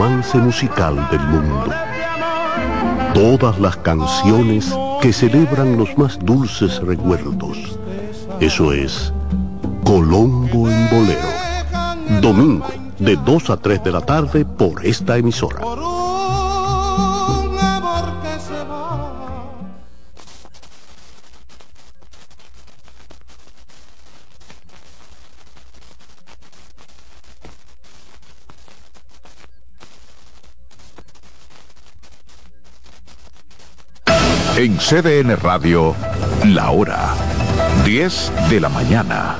romance musical del mundo. Todas las canciones que celebran los más dulces recuerdos. Eso es Colombo en Bolero. Domingo, de 2 a 3 de la tarde por esta emisora. En CDN Radio, la hora 10 de la mañana.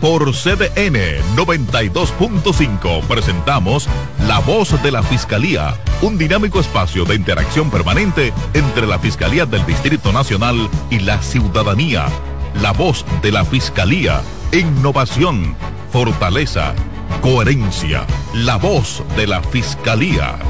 Por CDN 92.5 presentamos La Voz de la Fiscalía, un dinámico espacio de interacción permanente entre la Fiscalía del Distrito Nacional y la ciudadanía. La Voz de la Fiscalía, innovación, fortaleza, coherencia. La Voz de la Fiscalía.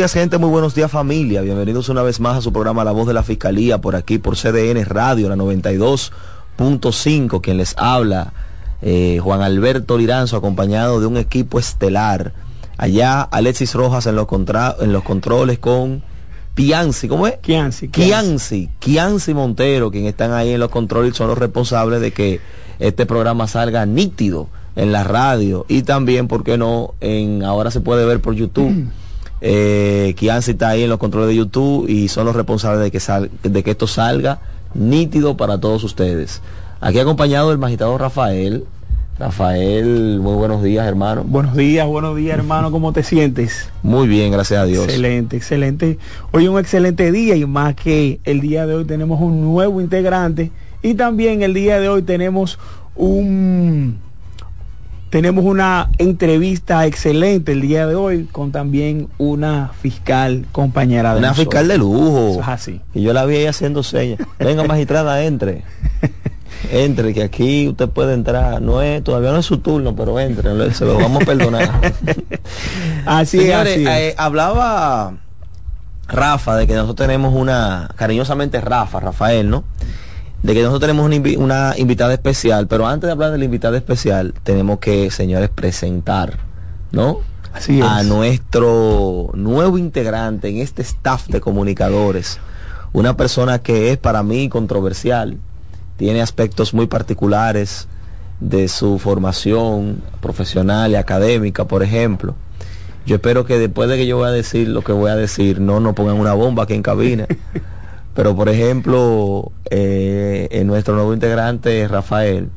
Días gente, muy buenos días familia. Bienvenidos una vez más a su programa La Voz de la Fiscalía por aquí por CDN Radio, la 92.5, quien les habla, eh, Juan Alberto Liranzo, acompañado de un equipo estelar. Allá Alexis Rojas en los, contra- en los controles con Pianzi, ¿cómo es? Kianci, Kianci, Kianci Montero, quien están ahí en los controles, son los responsables de que este programa salga nítido en la radio y también, ¿por qué no? En, ahora se puede ver por YouTube. Eh, Kianci está ahí en los controles de YouTube y son los responsables de que, sal- de que esto salga nítido para todos ustedes. Aquí acompañado del magistrado Rafael. Rafael, muy buenos días, hermano. Buenos días, buenos días, hermano. ¿Cómo te sientes? Muy bien, gracias a Dios. Excelente, excelente. Hoy un excelente día y más que el día de hoy tenemos un nuevo integrante y también el día de hoy tenemos un tenemos una entrevista excelente el día de hoy con también una fiscal compañera de Una nosotros. fiscal de lujo. Eso es así. Y yo la vi ahí haciendo señas. Venga, magistrada, entre. Entre, que aquí usted puede entrar. No es, todavía no es su turno, pero entre, se lo vamos a perdonar. Así Señores, es, así eh, hablaba Rafa de que nosotros tenemos una, cariñosamente Rafa, Rafael, ¿no? De que nosotros tenemos una, una invitada especial, pero antes de hablar de la invitada especial, tenemos que, señores, presentar, ¿no? Así A es. nuestro nuevo integrante en este staff de comunicadores, una persona que es para mí controversial, tiene aspectos muy particulares de su formación profesional y académica, por ejemplo. Yo espero que después de que yo voy a decir lo que voy a decir, no nos pongan una bomba aquí en cabina. Pero, por ejemplo, eh, en nuestro nuevo integrante, Rafael,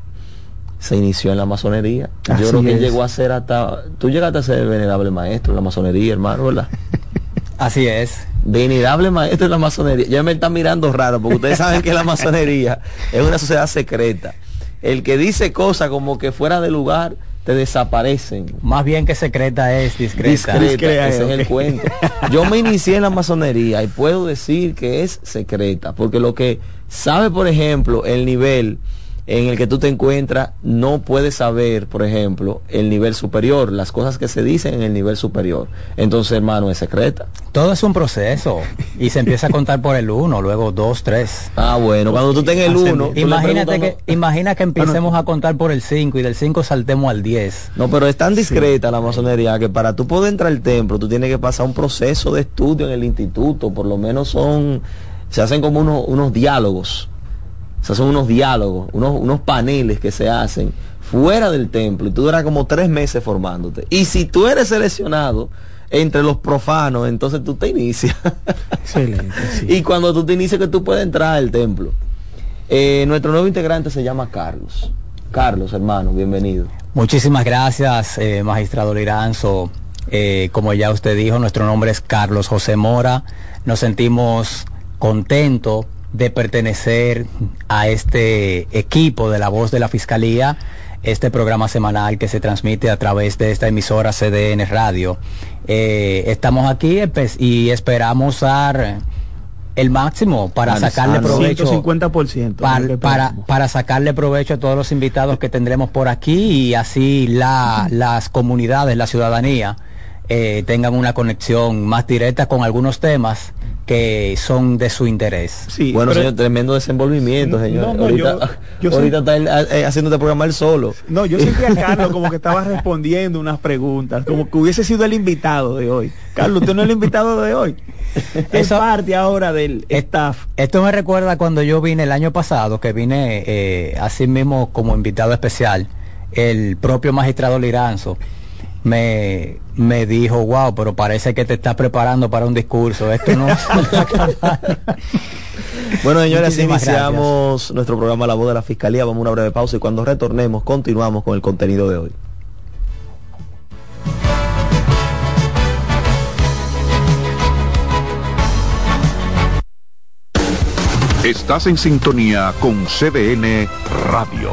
se inició en la masonería. Así yo creo que es. llegó a ser hasta... Tú llegaste a ser venerable maestro en la masonería, hermano, ¿verdad? Así es. Venerable maestro en la masonería. Ya me están mirando raro, porque ustedes saben que la masonería es una sociedad secreta. El que dice cosas como que fuera de lugar, te desaparecen. Más bien que secreta es discreta. Discreta, Discreta, ese es el cuento. Yo me inicié en la masonería y puedo decir que es secreta, porque lo que sabe, por ejemplo, el nivel en el que tú te encuentras, no puedes saber, por ejemplo, el nivel superior, las cosas que se dicen en el nivel superior. Entonces, hermano, es secreta. Todo es un proceso y se empieza a contar por el uno, luego dos, tres. Ah, bueno, cuando tú tengas el Ascendente. 1, Imagínate que, imagina que empecemos a contar por el 5 y del 5 saltemos al 10. No, pero es tan discreta la masonería que para tú poder entrar al templo, tú tienes que pasar un proceso de estudio en el instituto, por lo menos son, se hacen como unos, unos diálogos, se hacen unos diálogos, unos, unos paneles que se hacen fuera del templo y tú duras como tres meses formándote. Y si tú eres seleccionado entre los profanos, entonces tú te inicias. Excelente, sí. Y cuando tú te inicias que tú puedes entrar al templo. Eh, nuestro nuevo integrante se llama Carlos. Carlos, hermano, bienvenido. Muchísimas gracias, eh, magistrado Liranzo. Eh, como ya usted dijo, nuestro nombre es Carlos José Mora. Nos sentimos contentos de pertenecer a este equipo de la voz de la Fiscalía, este programa semanal que se transmite a través de esta emisora CDN Radio. Eh, estamos aquí y esperamos dar el máximo para Ah, sacarle provecho. 150%. Par- lo que para, esperamos. para sacarle provecho a todos los invitados que tendremos por aquí y así la, las comunidades, la ciudadanía, eh, tengan una conexión más directa con algunos temas que son de su interés. Sí, bueno, pero- señor, tremendo desenvolvimiento, No, señor. no, ahorita yo- yo ahorita está él, eh, haciendo este programa él solo. No, yo sentí a Carlos como que estaba respondiendo unas preguntas, como que hubiese sido el invitado de hoy. Carlos, usted no es el invitado de hoy. Es Eso- parte ahora del staff. Esto me recuerda cuando yo vine el año pasado, que vine eh, así mismo como invitado especial, el propio magistrado Liranzo me, me dijo, wow, pero parece que te estás preparando para un discurso. Esto no Bueno, señores, así iniciamos nuestro programa La Voz de la Fiscalía. Vamos a una breve pausa y cuando retornemos continuamos con el contenido de hoy. Estás en sintonía con CDN Radio.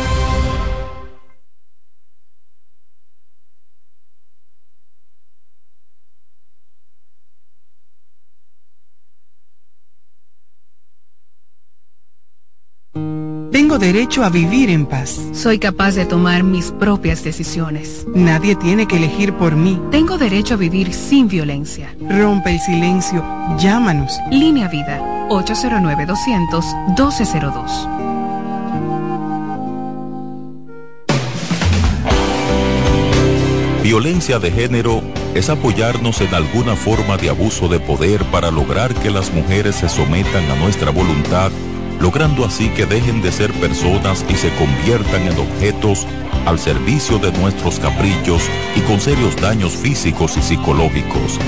Tengo derecho a vivir en paz. Soy capaz de tomar mis propias decisiones. Nadie tiene que elegir por mí. Tengo derecho a vivir sin violencia. Rompe el silencio. Llámanos. Línea Vida 809-200-1202. Violencia de género es apoyarnos en alguna forma de abuso de poder para lograr que las mujeres se sometan a nuestra voluntad, logrando así que dejen de ser personas y se conviertan en objetos al servicio de nuestros caprichos y con serios daños físicos y psicológicos.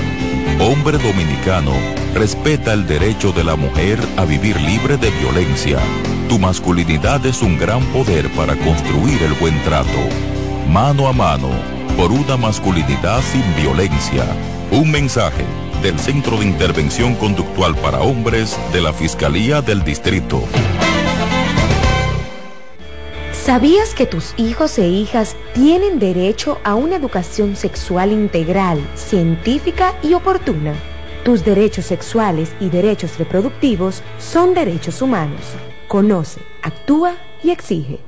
Hombre dominicano, respeta el derecho de la mujer a vivir libre de violencia. Tu masculinidad es un gran poder para construir el buen trato. Mano a mano, por una masculinidad sin violencia. Un mensaje del Centro de Intervención Conductual para Hombres de la Fiscalía del Distrito. ¿Sabías que tus hijos e hijas tienen derecho a una educación sexual integral, científica y oportuna? Tus derechos sexuales y derechos reproductivos son derechos humanos. Conoce, actúa y exige.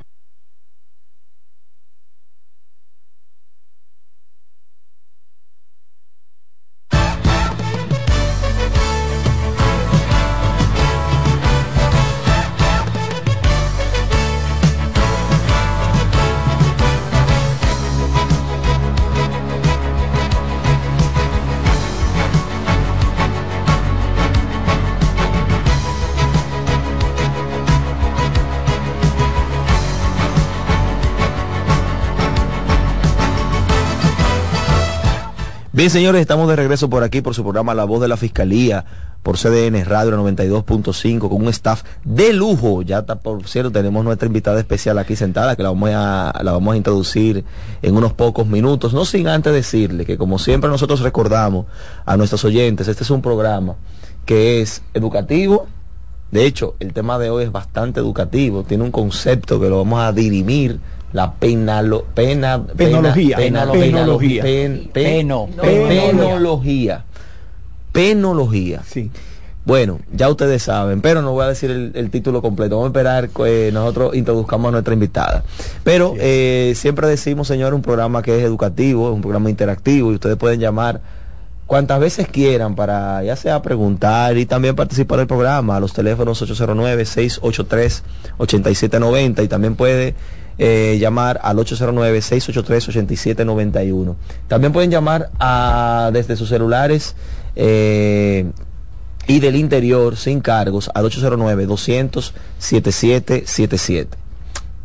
Bien, señores, estamos de regreso por aquí por su programa La Voz de la Fiscalía, por CDN Radio 92.5, con un staff de lujo. Ya está, por cierto, tenemos nuestra invitada especial aquí sentada, que la vamos a, la vamos a introducir en unos pocos minutos. No sin antes decirle que, como siempre nosotros recordamos a nuestros oyentes, este es un programa que es educativo. De hecho, el tema de hoy es bastante educativo, tiene un concepto que lo vamos a dirimir la penalo, pena, Penología. pena- Penología. pen- pen- Peno. penología. Penología. Sí. Bueno, ya ustedes saben, pero no voy a decir el, el título completo. Vamos a esperar que nosotros introduzcamos a nuestra invitada. Pero eh, siempre decimos, señor, un programa que es educativo, es un programa interactivo y ustedes pueden llamar cuantas veces quieran para ya sea preguntar y también participar del programa a los teléfonos 809-683-8790 y también puede eh, llamar al 809-683-8791. También pueden llamar a, desde sus celulares eh, y del interior sin cargos al 809-200-7777.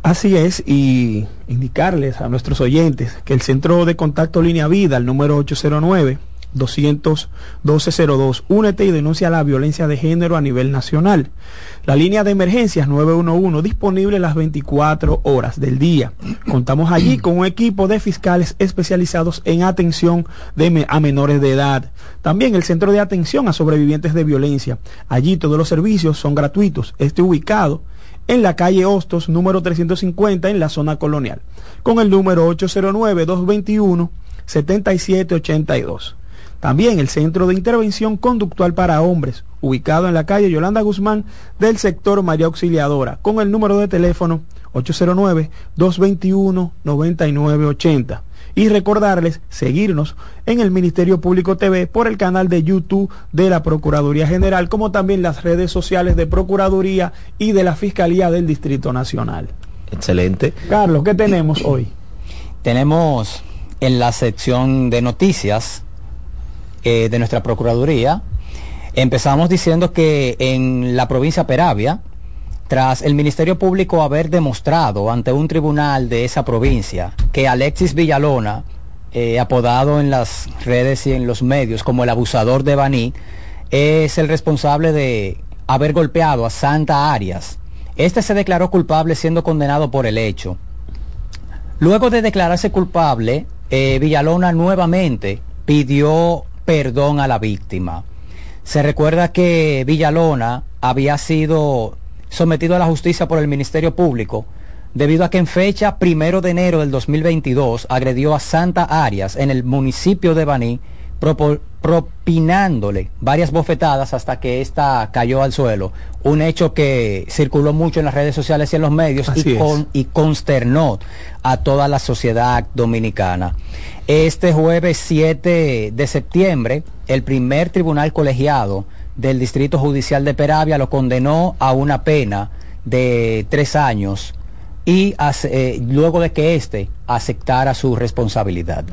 Así es, y indicarles a nuestros oyentes que el Centro de Contacto Línea Vida, el número 809 200 1202, únete y denuncia la violencia de género a nivel nacional. La línea de emergencias 911 disponible las 24 horas del día. Contamos allí con un equipo de fiscales especializados en atención de a menores de edad. También el Centro de Atención a Sobrevivientes de Violencia. Allí todos los servicios son gratuitos. Este ubicado en la calle Hostos, número 350, en la zona colonial, con el número 809-221-7782. También el Centro de Intervención Conductual para Hombres, ubicado en la calle Yolanda Guzmán del sector María Auxiliadora, con el número de teléfono 809-221-9980. Y recordarles seguirnos en el Ministerio Público TV por el canal de YouTube de la Procuraduría General, como también las redes sociales de Procuraduría y de la Fiscalía del Distrito Nacional. Excelente. Carlos, ¿qué tenemos hoy? Tenemos en la sección de noticias eh, de nuestra Procuraduría, empezamos diciendo que en la provincia Peravia, tras el Ministerio Público haber demostrado ante un tribunal de esa provincia que Alexis Villalona, eh, apodado en las redes y en los medios como el abusador de Baní, es el responsable de haber golpeado a Santa Arias. Este se declaró culpable siendo condenado por el hecho. Luego de declararse culpable, eh, Villalona nuevamente pidió perdón a la víctima. Se recuerda que Villalona había sido sometido a la justicia por el Ministerio Público debido a que en fecha primero de enero del 2022 agredió a Santa Arias en el municipio de Baní, propinándole varias bofetadas hasta que ésta cayó al suelo. Un hecho que circuló mucho en las redes sociales y en los medios y, con- y consternó a toda la sociedad dominicana. Este jueves 7 de septiembre, el primer tribunal colegiado del Distrito Judicial de Peravia lo condenó a una pena de tres años y eh, luego de que éste aceptara su responsabilidad.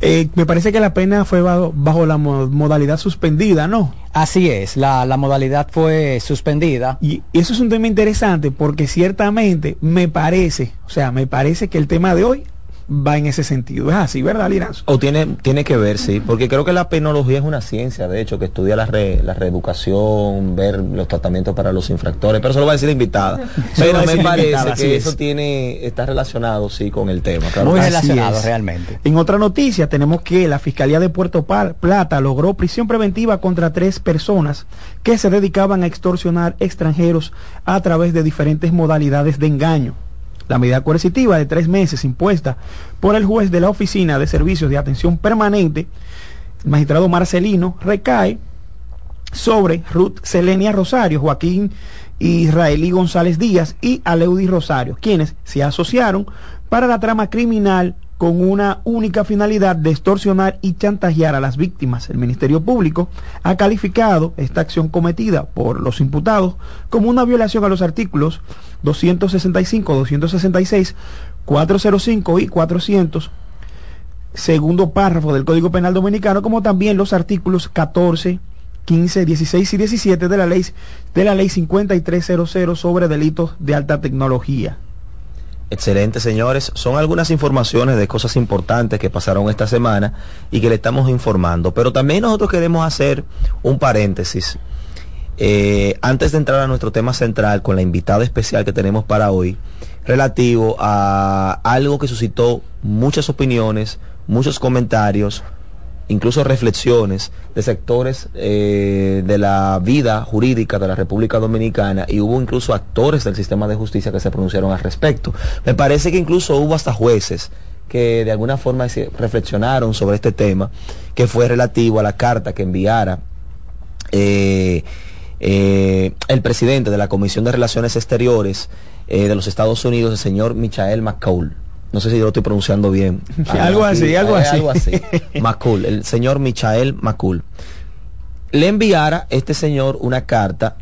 Eh, me parece que la pena fue bajo, bajo la mo- modalidad suspendida, ¿no? Así es, la, la modalidad fue suspendida. Y eso es un tema interesante porque ciertamente me parece, o sea, me parece que el tema de hoy va en ese sentido. Es así, ¿verdad, Liranzo? O tiene, tiene que ver, sí, porque creo que la penología es una ciencia, de hecho, que estudia la, re- la reeducación, ver los tratamientos para los infractores, pero eso lo va a decir la invitada. Pero me parece invitada, que es. eso tiene, está relacionado, sí, con el tema. claro. Muy Así relacionado es. realmente. En otra noticia tenemos que la Fiscalía de Puerto Plata logró prisión preventiva contra tres personas que se dedicaban a extorsionar extranjeros a través de diferentes modalidades de engaño. La medida coercitiva de tres meses impuesta por el juez de la Oficina de Servicios de Atención Permanente, magistrado Marcelino, recae sobre Ruth Selenia Rosario, Joaquín Israelí González Díaz y Aleudi Rosario, quienes se asociaron para la trama criminal con una única finalidad de extorsionar y chantajear a las víctimas. El Ministerio Público ha calificado esta acción cometida por los imputados como una violación a los artículos 265, 266, 405 y 400 segundo párrafo del Código Penal Dominicano, como también los artículos 14, 15, 16 y 17 de la ley de la ley 5300 sobre delitos de alta tecnología. Excelente, señores. Son algunas informaciones de cosas importantes que pasaron esta semana y que le estamos informando. Pero también nosotros queremos hacer un paréntesis. Eh, antes de entrar a nuestro tema central con la invitada especial que tenemos para hoy, relativo a algo que suscitó muchas opiniones, muchos comentarios, incluso reflexiones de sectores eh, de la vida jurídica de la República Dominicana y hubo incluso actores del sistema de justicia que se pronunciaron al respecto. Me parece que incluso hubo hasta jueces que de alguna forma reflexionaron sobre este tema, que fue relativo a la carta que enviara eh, eh, el presidente de la Comisión de Relaciones Exteriores eh, de los Estados Unidos, el señor Michael McCall. No sé si yo lo estoy pronunciando bien. Algo así, algo así. Algo así. McCall, el señor Michael McCall. Le enviara este señor una carta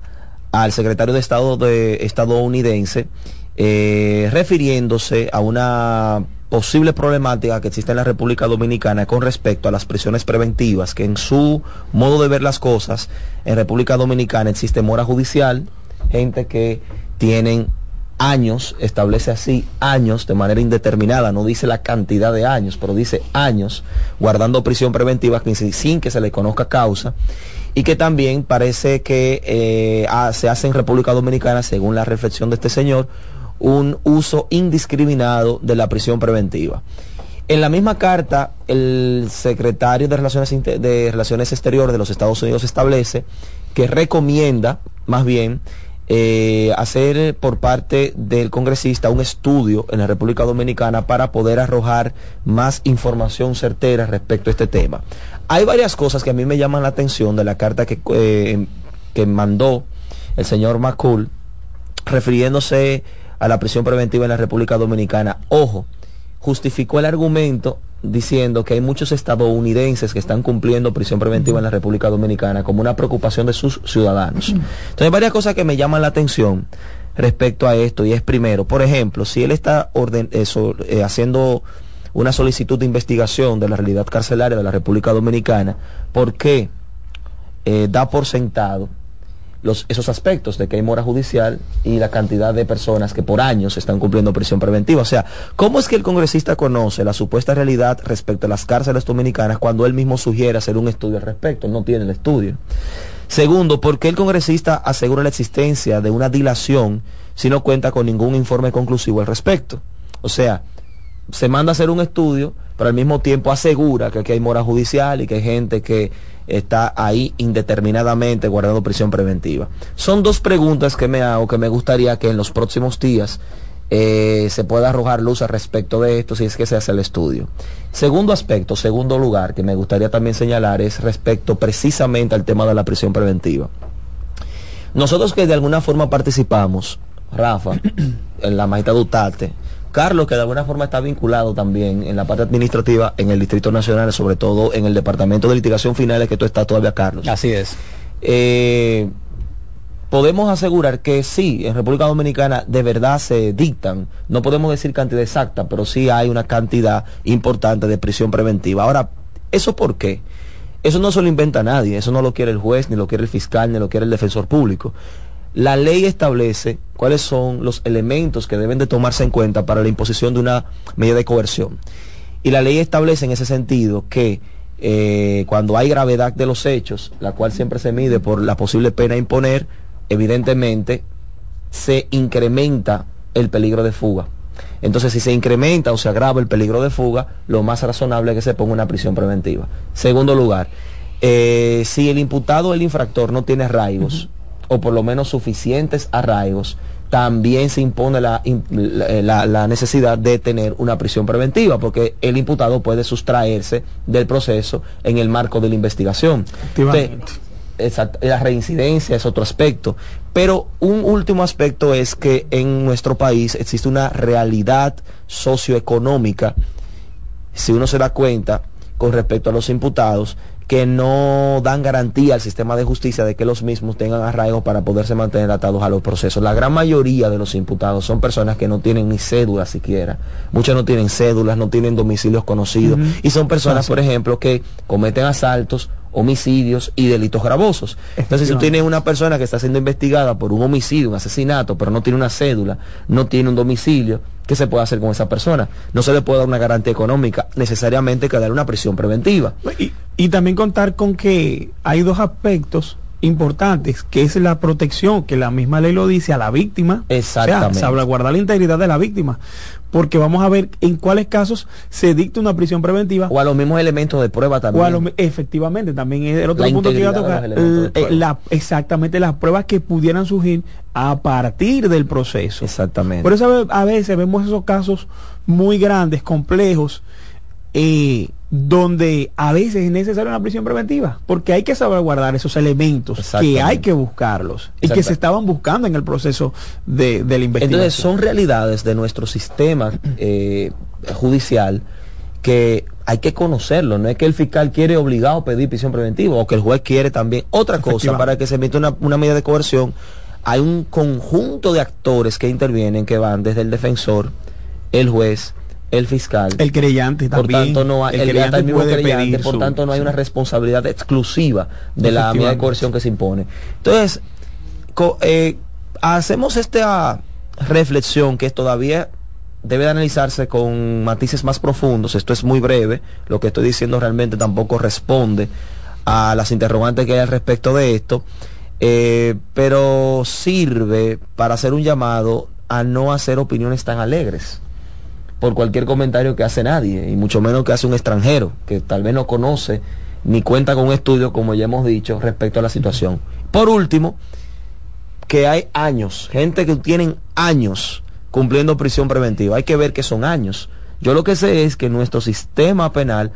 al secretario de Estado de, estadounidense eh, refiriéndose a una posible problemática que existe en la República Dominicana con respecto a las prisiones preventivas, que en su modo de ver las cosas, en República Dominicana existe mora judicial, gente que tienen años, establece así años de manera indeterminada, no dice la cantidad de años, pero dice años, guardando prisión preventiva sin- que se le conozca causa, y que también parece que eh, se hace en República Dominicana, según la reflexión de este señor, un uso indiscriminado de la prisión preventiva. En la misma carta, el secretario de Relaciones, de Relaciones Exteriores de los Estados Unidos establece que recomienda, más bien, eh, hacer por parte del congresista un estudio en la República Dominicana para poder arrojar más información certera respecto a este tema. Hay varias cosas que a mí me llaman la atención de la carta que, eh, que mandó el señor McCool refiriéndose a la prisión preventiva en la República Dominicana. Ojo, justificó el argumento diciendo que hay muchos estadounidenses que están cumpliendo prisión preventiva en la República Dominicana como una preocupación de sus ciudadanos. Entonces hay varias cosas que me llaman la atención respecto a esto y es primero, por ejemplo, si él está eso, eh, haciendo una solicitud de investigación de la realidad carcelaria de la República Dominicana, ¿por qué eh, da por sentado los, esos aspectos de que hay mora judicial y la cantidad de personas que por años están cumpliendo prisión preventiva. O sea, ¿cómo es que el congresista conoce la supuesta realidad respecto a las cárceles dominicanas cuando él mismo sugiere hacer un estudio al respecto? No tiene el estudio. Segundo, ¿por qué el congresista asegura la existencia de una dilación si no cuenta con ningún informe conclusivo al respecto? O sea, se manda a hacer un estudio, pero al mismo tiempo asegura que aquí hay mora judicial y que hay gente que está ahí indeterminadamente guardando prisión preventiva. Son dos preguntas que me hago que me gustaría que en los próximos días eh, se pueda arrojar luz al respecto de esto si es que se hace el estudio. Segundo aspecto, segundo lugar que me gustaría también señalar es respecto precisamente al tema de la prisión preventiva. Nosotros que de alguna forma participamos, Rafa, en la magistrada Utate, Carlos, que de alguna forma está vinculado también en la parte administrativa en el Distrito Nacional, sobre todo en el Departamento de Litigación Finales, que tú estás todavía, Carlos. Así es. Eh, podemos asegurar que sí, en República Dominicana de verdad se dictan, no podemos decir cantidad exacta, pero sí hay una cantidad importante de prisión preventiva. Ahora, ¿eso por qué? Eso no se lo inventa nadie, eso no lo quiere el juez, ni lo quiere el fiscal, ni lo quiere el defensor público. La ley establece cuáles son los elementos que deben de tomarse en cuenta para la imposición de una medida de coerción. Y la ley establece en ese sentido que eh, cuando hay gravedad de los hechos, la cual siempre se mide por la posible pena a imponer, evidentemente se incrementa el peligro de fuga. Entonces, si se incrementa o se agrava el peligro de fuga, lo más razonable es que se ponga una prisión preventiva. Segundo lugar, eh, si el imputado o el infractor no tiene arraigos, o por lo menos suficientes arraigos, también se impone la, im- la- la necesidad de tener una prisión preventiva, porque el imputado puede sustraerse del proceso en el marco de la investigación. Entonces, la reincidencia es otro aspecto. Pero un último aspecto es que en nuestro país existe una realidad socioeconómica, si uno se da cuenta, con respecto a los imputados, que no dan garantía al sistema de justicia de que los mismos tengan arraigo para poderse mantener atados a los procesos. La gran mayoría de los imputados son personas que no tienen ni cédula siquiera. Muchos no tienen cédulas, no tienen domicilios conocidos. Y son personas, por ejemplo, que cometen asaltos, homicidios y delitos gravosos. Entonces, si tú tienes una persona que está siendo investigada por un homicidio, un asesinato, pero no tiene una cédula, no tiene un domicilio, ¿qué se puede hacer con esa persona? No se le puede dar una garantía económica, necesariamente que darle una prisión preventiva. Y, y también contar con que hay dos aspectos importantes, que es la protección, que la misma ley lo dice, a la víctima. Exactamente. O sea, salvaguardar la integridad de la víctima. Porque vamos a ver en cuáles casos se dicta una prisión preventiva. O a los mismos elementos de prueba O también. a lo- efectivamente, también es el otro La punto que iba a tocar. eh, la- exactamente las pruebas que pudieran surgir a partir del proceso. Exactamente. Por eso a veces vemos esos casos muy grandes, complejos, eh, donde a veces es necesaria una prisión preventiva, porque hay que salvaguardar esos elementos, que hay que buscarlos y que se estaban buscando en el proceso de, de la investigación. Entonces son realidades de nuestro sistema eh, judicial que hay que conocerlo. No es que el fiscal quiere obligado a pedir prisión preventiva o que el juez quiere también. Otra cosa, para que se emita una, una medida de coerción, hay un conjunto de actores que intervienen que van desde el defensor, el juez, el fiscal. el creyente por también. tanto no hay, el el, creyente el mismo creyente, por su- tanto no hay una responsabilidad exclusiva de la medida de coerción que se impone. Entonces, co- eh, hacemos esta reflexión que todavía debe de analizarse con matices más profundos. Esto es muy breve, lo que estoy diciendo realmente tampoco responde a las interrogantes que hay al respecto de esto, eh, pero sirve para hacer un llamado a no hacer opiniones tan alegres por cualquier comentario que hace nadie, y mucho menos que hace un extranjero, que tal vez no conoce ni cuenta con un estudio, como ya hemos dicho, respecto a la situación. Por último, que hay años, gente que tienen años cumpliendo prisión preventiva. Hay que ver que son años. Yo lo que sé es que nuestro sistema penal,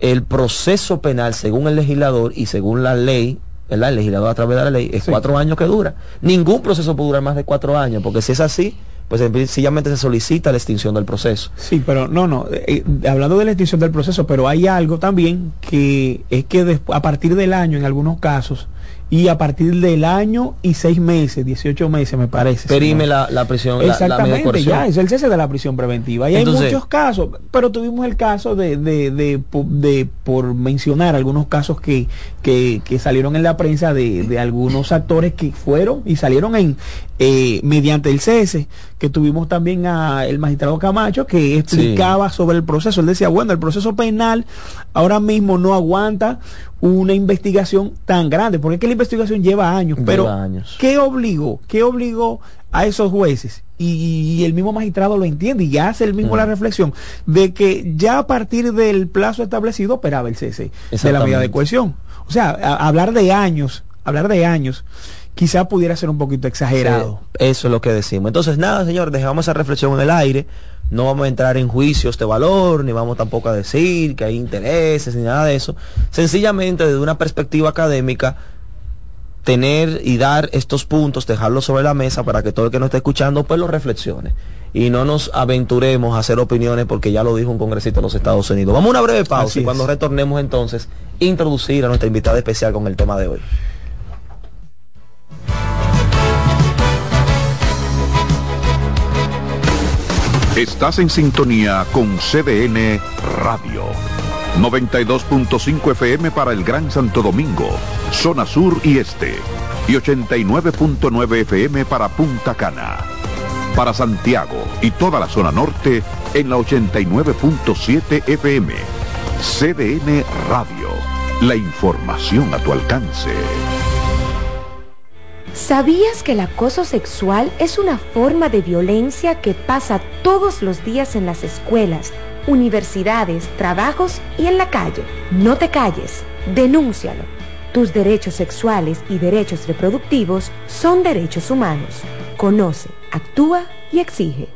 el proceso penal, según el legislador y según la ley, ¿verdad? El legislador a través de la ley, es Sí. cuatro años que dura. Ningún proceso puede durar más de cuatro años, porque si es así, pues sencillamente se solicita la extinción del proceso. Sí, pero no, no, eh, eh, hablando de la extinción del proceso, pero hay algo también que es que a partir del año, en algunos casos, y a partir del año y seis meses, 18 meses me parece. Perime si no- la, la prisión, la- la, Exactamente, ya, es el cese de la prisión preventiva. Y Entonces- hay muchos casos, pero tuvimos el caso de, de, de- por mencionar algunos casos que, que, que salieron en la prensa de, de algunos actores que fueron y salieron en eh, mediante el cese, que tuvimos también a el magistrado Camacho que explicaba sobre el proceso. Él decía, bueno, el proceso penal ahora mismo no aguanta una investigación tan grande, porque es que la investigación lleva años, Lleva pero años. ¿qué obligó? ¿Qué obligó a esos jueces? Y, y el mismo magistrado lo entiende y hace el mismo Mm. la reflexión de que ya a partir del plazo establecido operaba el cese de la medida de cohesión. O sea, a- hablar de años, hablar de años, quizá pudiera ser un poquito exagerado. Sí, eso es lo que decimos. Entonces, nada, señor, dejamos esa reflexión en el aire. No vamos a entrar en juicios de valor, ni vamos tampoco a decir que hay intereses, ni nada de eso. Sencillamente, desde una perspectiva académica, tener y dar estos puntos, dejarlos sobre la mesa para que todo el que nos esté escuchando, pues lo reflexione. Y no nos aventuremos a hacer opiniones porque ya lo dijo un congresista de los Estados Unidos. Vamos a una breve pausa Así y es. cuando retornemos entonces, introducir a nuestra invitada especial con el tema de hoy. Estás en sintonía con CDN Radio. 92.5 FM para el Gran Santo Domingo, zona sur y este. y 89.9 FM para Punta Cana. Para Santiago y toda la zona norte en la 89.7 FM. CDN Radio. La información a tu alcance. ¿Sabías que el acoso sexual es una forma de violencia que pasa todos los días en las escuelas, universidades, trabajos y en la calle? No te calles, denúncialo. Tus derechos sexuales y derechos reproductivos son derechos humanos. Conoce, actúa y exige.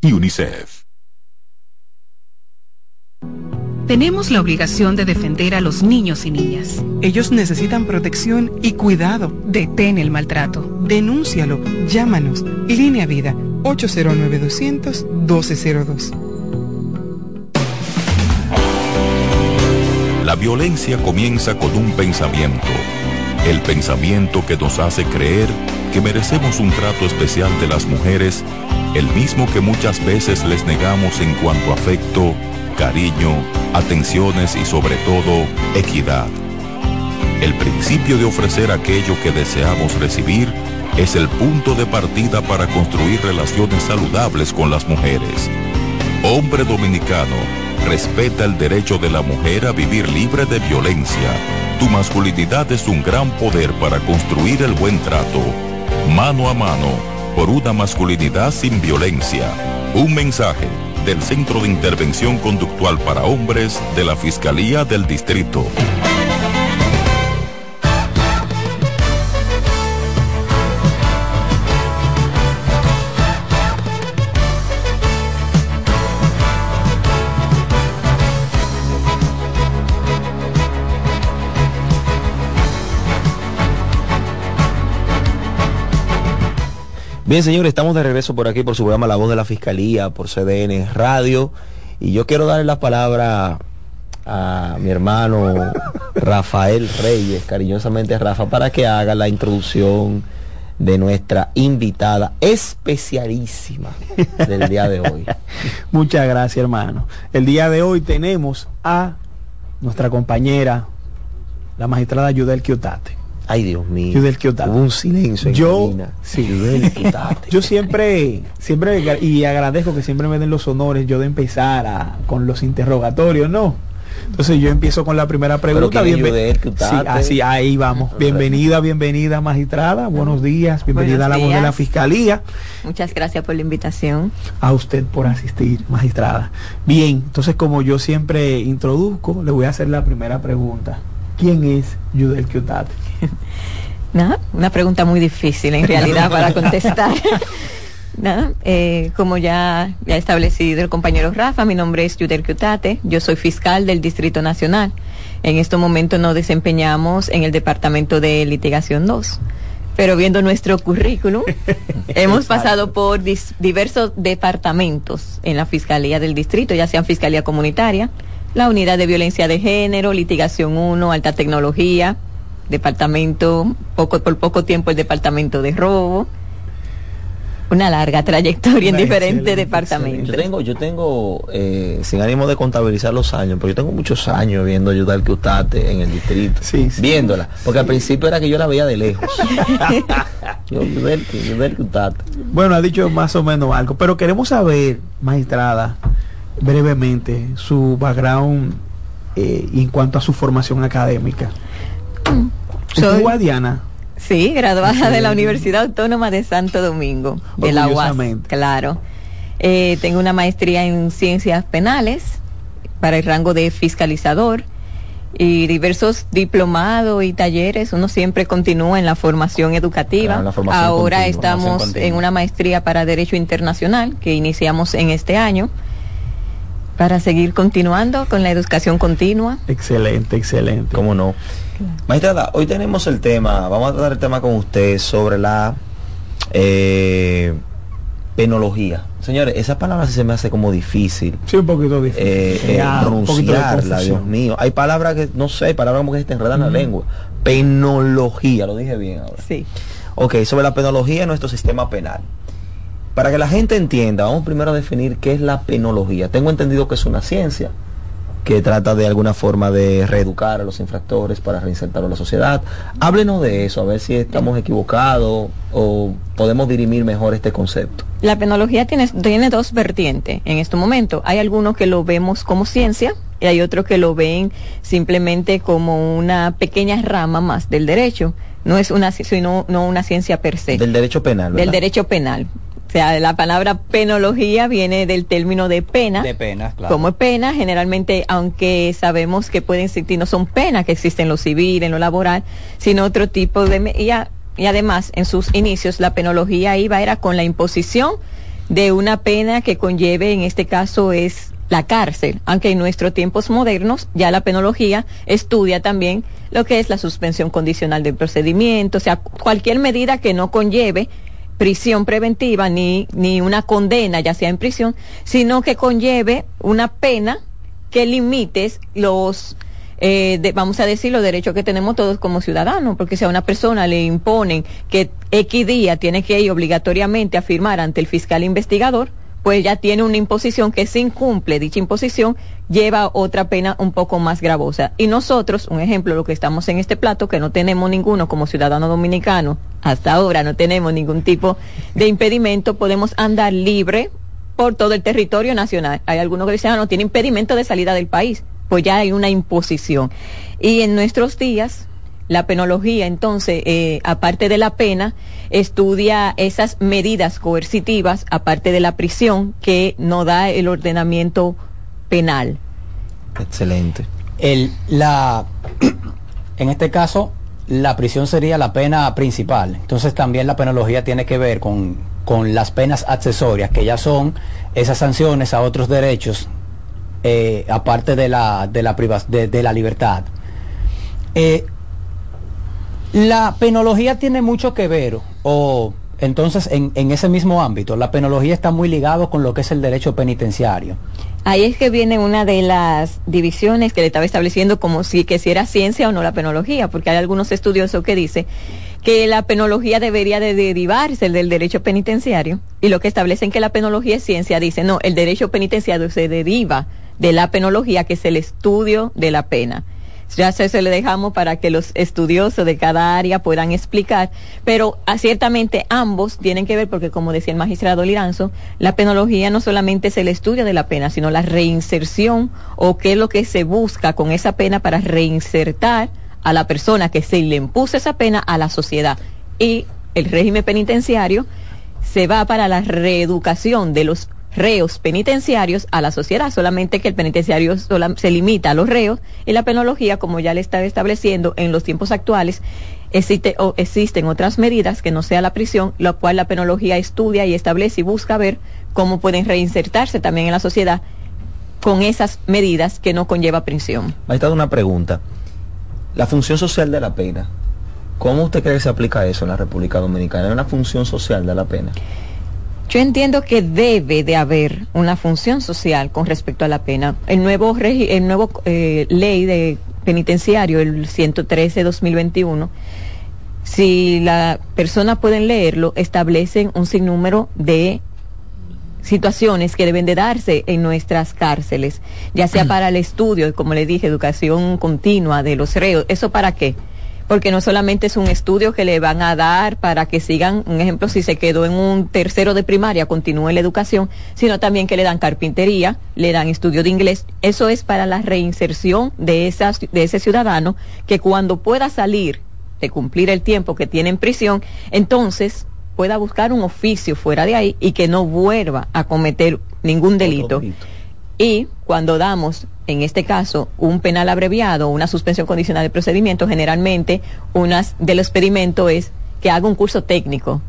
y UNICEF. Tenemos la obligación de defender a los niños y niñas. Ellos necesitan protección y cuidado. Detén el maltrato. Denúncialo. Llámanos. Línea Vida 809-200-1202. La violencia comienza con un pensamiento. El pensamiento que nos hace creer que merecemos un trato especial de las mujeres, el mismo que muchas veces les negamos en cuanto a afecto, cariño, atenciones y sobre todo equidad. El principio de ofrecer aquello que deseamos recibir es el punto de partida para construir relaciones saludables con las mujeres. Hombre dominicano, respeta el derecho de la mujer a vivir libre de violencia. Tu masculinidad es un gran poder para construir el buen trato. Mano a mano, por una masculinidad sin violencia. Un mensaje del Centro de Intervención Conductual para Hombres de la Fiscalía del Distrito. Bien, señores, estamos de regreso por aquí por su programa La Voz de la Fiscalía, por CDN Radio. Y yo quiero darle la palabra a mi hermano Rafael Reyes, cariñosamente Rafa, para que haga la introducción de nuestra invitada especialísima del día de hoy. Muchas gracias, hermano. El día de hoy tenemos a nuestra compañera, la magistrada Yudel Quiotate. Ay, Dios mío. Yudel. Hubo un silencio en Yo, sí. Yudel. Yo siempre, siempre, y agradezco que siempre me den los honores yo de empezar a- con los interrogatorios, ¿no? Entonces yo empiezo con la primera pregunta. ¿quién es Bienve- Yudel sí, Quiotate? así, ahí vamos. Bienvenida, bienvenida, magistrada. Buenos días. Bienvenida a la voz de la días. Fiscalía. Muchas gracias por la invitación. A usted por asistir, magistrada. Bien, entonces como yo siempre introduzco, le voy a hacer la primera pregunta. ¿Quién es Yudel Quiotate? Nada, una pregunta muy difícil en realidad para contestar. Nada, eh, como ya, ya ha establecido el compañero Rafa, mi nombre es Yuder Cutate, yo soy fiscal del Distrito Nacional. En estos momentos nos desempeñamos en el Departamento de Litigación 2. Pero viendo nuestro currículum, hemos pasado por dis- diversos departamentos en la Fiscalía del Distrito, ya sean Fiscalía Comunitaria, la Unidad de Violencia de Género, Litigación 1, Alta Tecnología, Departamento, poco, por poco tiempo el Departamento de Robo. Una larga trayectoria en diferentes excelente, departamentos. Yo tengo, yo tengo eh, sin ánimo de contabilizar los años, pero yo tengo muchos años viendo ayudar que usted en el distrito. Viéndola. Porque al principio era que yo la veía de lejos. yo, Yudel, que- Yudel que usted. Bueno, ha dicho más o menos algo, pero queremos saber, magistrada, brevemente, su background eh, en cuanto a su formación académica. ¿Usted Soy- guadiana? Sí, graduada de la. Universidad Autónoma de Santo Domingo, de la UAS, claro. Eh, tengo una maestría en ciencias penales para el rango de fiscalizador y diversos diplomados y talleres. Uno siempre continúa en la formación educativa. Claro, la formación Ahora continua, estamos en una maestría para Derecho Internacional que iniciamos en este año. Para seguir continuando con la educación continua. Excelente, excelente. ¿Cómo no? Magistrada, hoy tenemos el tema, vamos a tratar el tema con usted sobre la eh, penología. Señores, esa palabra sí se me hace como difícil. Sí, un poquito difícil. Eh, eh, pronunciarla, confusión. Dios mío. Hay palabras que, no sé, hay palabras como que se te enredan en la lengua. Penología, lo dije bien ahora. Sí. Ok, sobre la penología en nuestro sistema penal. Para que la gente entienda, vamos primero a definir qué es la penología. Tengo entendido que es una ciencia que trata de alguna forma de reeducar a los infractores para reinsertarlos a la sociedad. Háblenos de eso, a ver si estamos equivocados o podemos dirimir mejor este concepto. La penología tiene, tiene dos vertientes en este momento. Hay algunos que lo vemos como ciencia y hay otros que lo ven simplemente como una pequeña rama más del derecho. No es una, sino no una ciencia per se. Del derecho penal, ¿verdad? Del derecho penal. O sea, la palabra penología viene del término de pena. De penas, claro. Como pena, generalmente, aunque sabemos que pueden existir, no son penas que existen en lo civil, en lo laboral, sino otro tipo de... Y, a- y además, en sus inicios, la penología iba era con la imposición de una pena que conlleve, en este caso, es la cárcel, aunque en nuestros tiempos modernos ya la penología estudia también lo que es la suspensión condicional del procedimiento, o sea, cualquier medida que no conlleve prisión preventiva ni, ni una condena, ya sea en prisión, sino que conlleve una pena que limites los, eh, de- vamos a decir, los derechos que tenemos todos como ciudadanos, porque si a una persona le imponen que X día tiene que ir obligatoriamente a firmar ante el fiscal investigador, pues ya tiene una imposición que si incumple dicha imposición lleva otra pena un poco más gravosa. Y nosotros, un ejemplo, lo que estamos en este plato, que no tenemos ninguno como ciudadano dominicano, hasta ahora no tenemos ningún tipo de impedimento, podemos andar libre por todo el territorio nacional. Hay algunos que dicen, ah, no tiene impedimento de salida del país, pues ya hay una imposición. Y en nuestros días, la penología, entonces, eh, aparte de la pena, estudia esas medidas coercitivas, aparte de la prisión, que no da el ordenamiento penal. Excelente. El, la, en este caso, la prisión sería la pena principal. Entonces también la penología tiene que ver con, con las penas accesorias, que ya son esas sanciones a otros derechos, eh, aparte de la, de, la priva- de, de la libertad. Eh, la penología tiene mucho que ver, o entonces en, en ese mismo ámbito, la penología está muy ligado con lo que es el derecho penitenciario. Ahí es que viene una de las divisiones que le estaba estableciendo como si que si era ciencia o no la penología, porque hay algunos estudiosos que dicen que la penología debería de derivarse del derecho penitenciario y lo que establecen que la penología es ciencia dicen no, el derecho penitenciario se deriva de la penología que es el estudio de la pena. Ya se, le dejamos para que los estudiosos de cada área puedan explicar, pero ah, ciertamente ambos tienen que ver porque como decía el magistrado Liranzo, la penología no solamente es el estudio de la pena, sino la reinserción o qué es lo que se busca con esa pena para reinsertar a la persona que se le impuso esa pena a la sociedad. Y el régimen penitenciario se va para la reeducación de los reos penitenciarios a la sociedad, solamente que el penitenciario se limita a los reos y la penología, como ya le está estableciendo en los tiempos actuales, existe, o existen otras medidas que no sea la prisión, lo cual la penología estudia y establece y busca ver cómo pueden reinsertarse también en la sociedad con esas medidas que no conlleva prisión. Magistrado, una pregunta. La función social de la pena. ¿Cómo usted cree que se aplica eso en la República Dominicana? ¿Es una función social de la pena? Yo entiendo que debe de haber una función social con respecto a la pena. El nuevo, regi- el nuevo eh, ley de penitenciario, el 113-2021, si la persona pueden leerlo, establecen un sinnúmero de situaciones que deben de darse en nuestras cárceles, ya sea para el estudio, como le dije, educación continua de los reos. ¿Eso para qué? Porque no solamente es un estudio que le van a dar para que sigan, un ejemplo, si se quedó en un tercero de primaria, continúe la educación, sino también que le dan carpintería, le dan estudio de inglés. Eso es para la reinserción de, esas, de ese ciudadano que cuando pueda salir de cumplir el tiempo que tiene en prisión, entonces pueda buscar un oficio fuera de ahí y que no vuelva a cometer ningún delito. Y cuando damos, en este caso, un penal abreviado, una suspensión condicional de procedimiento, generalmente unas de los experimentos es que haga un curso técnico.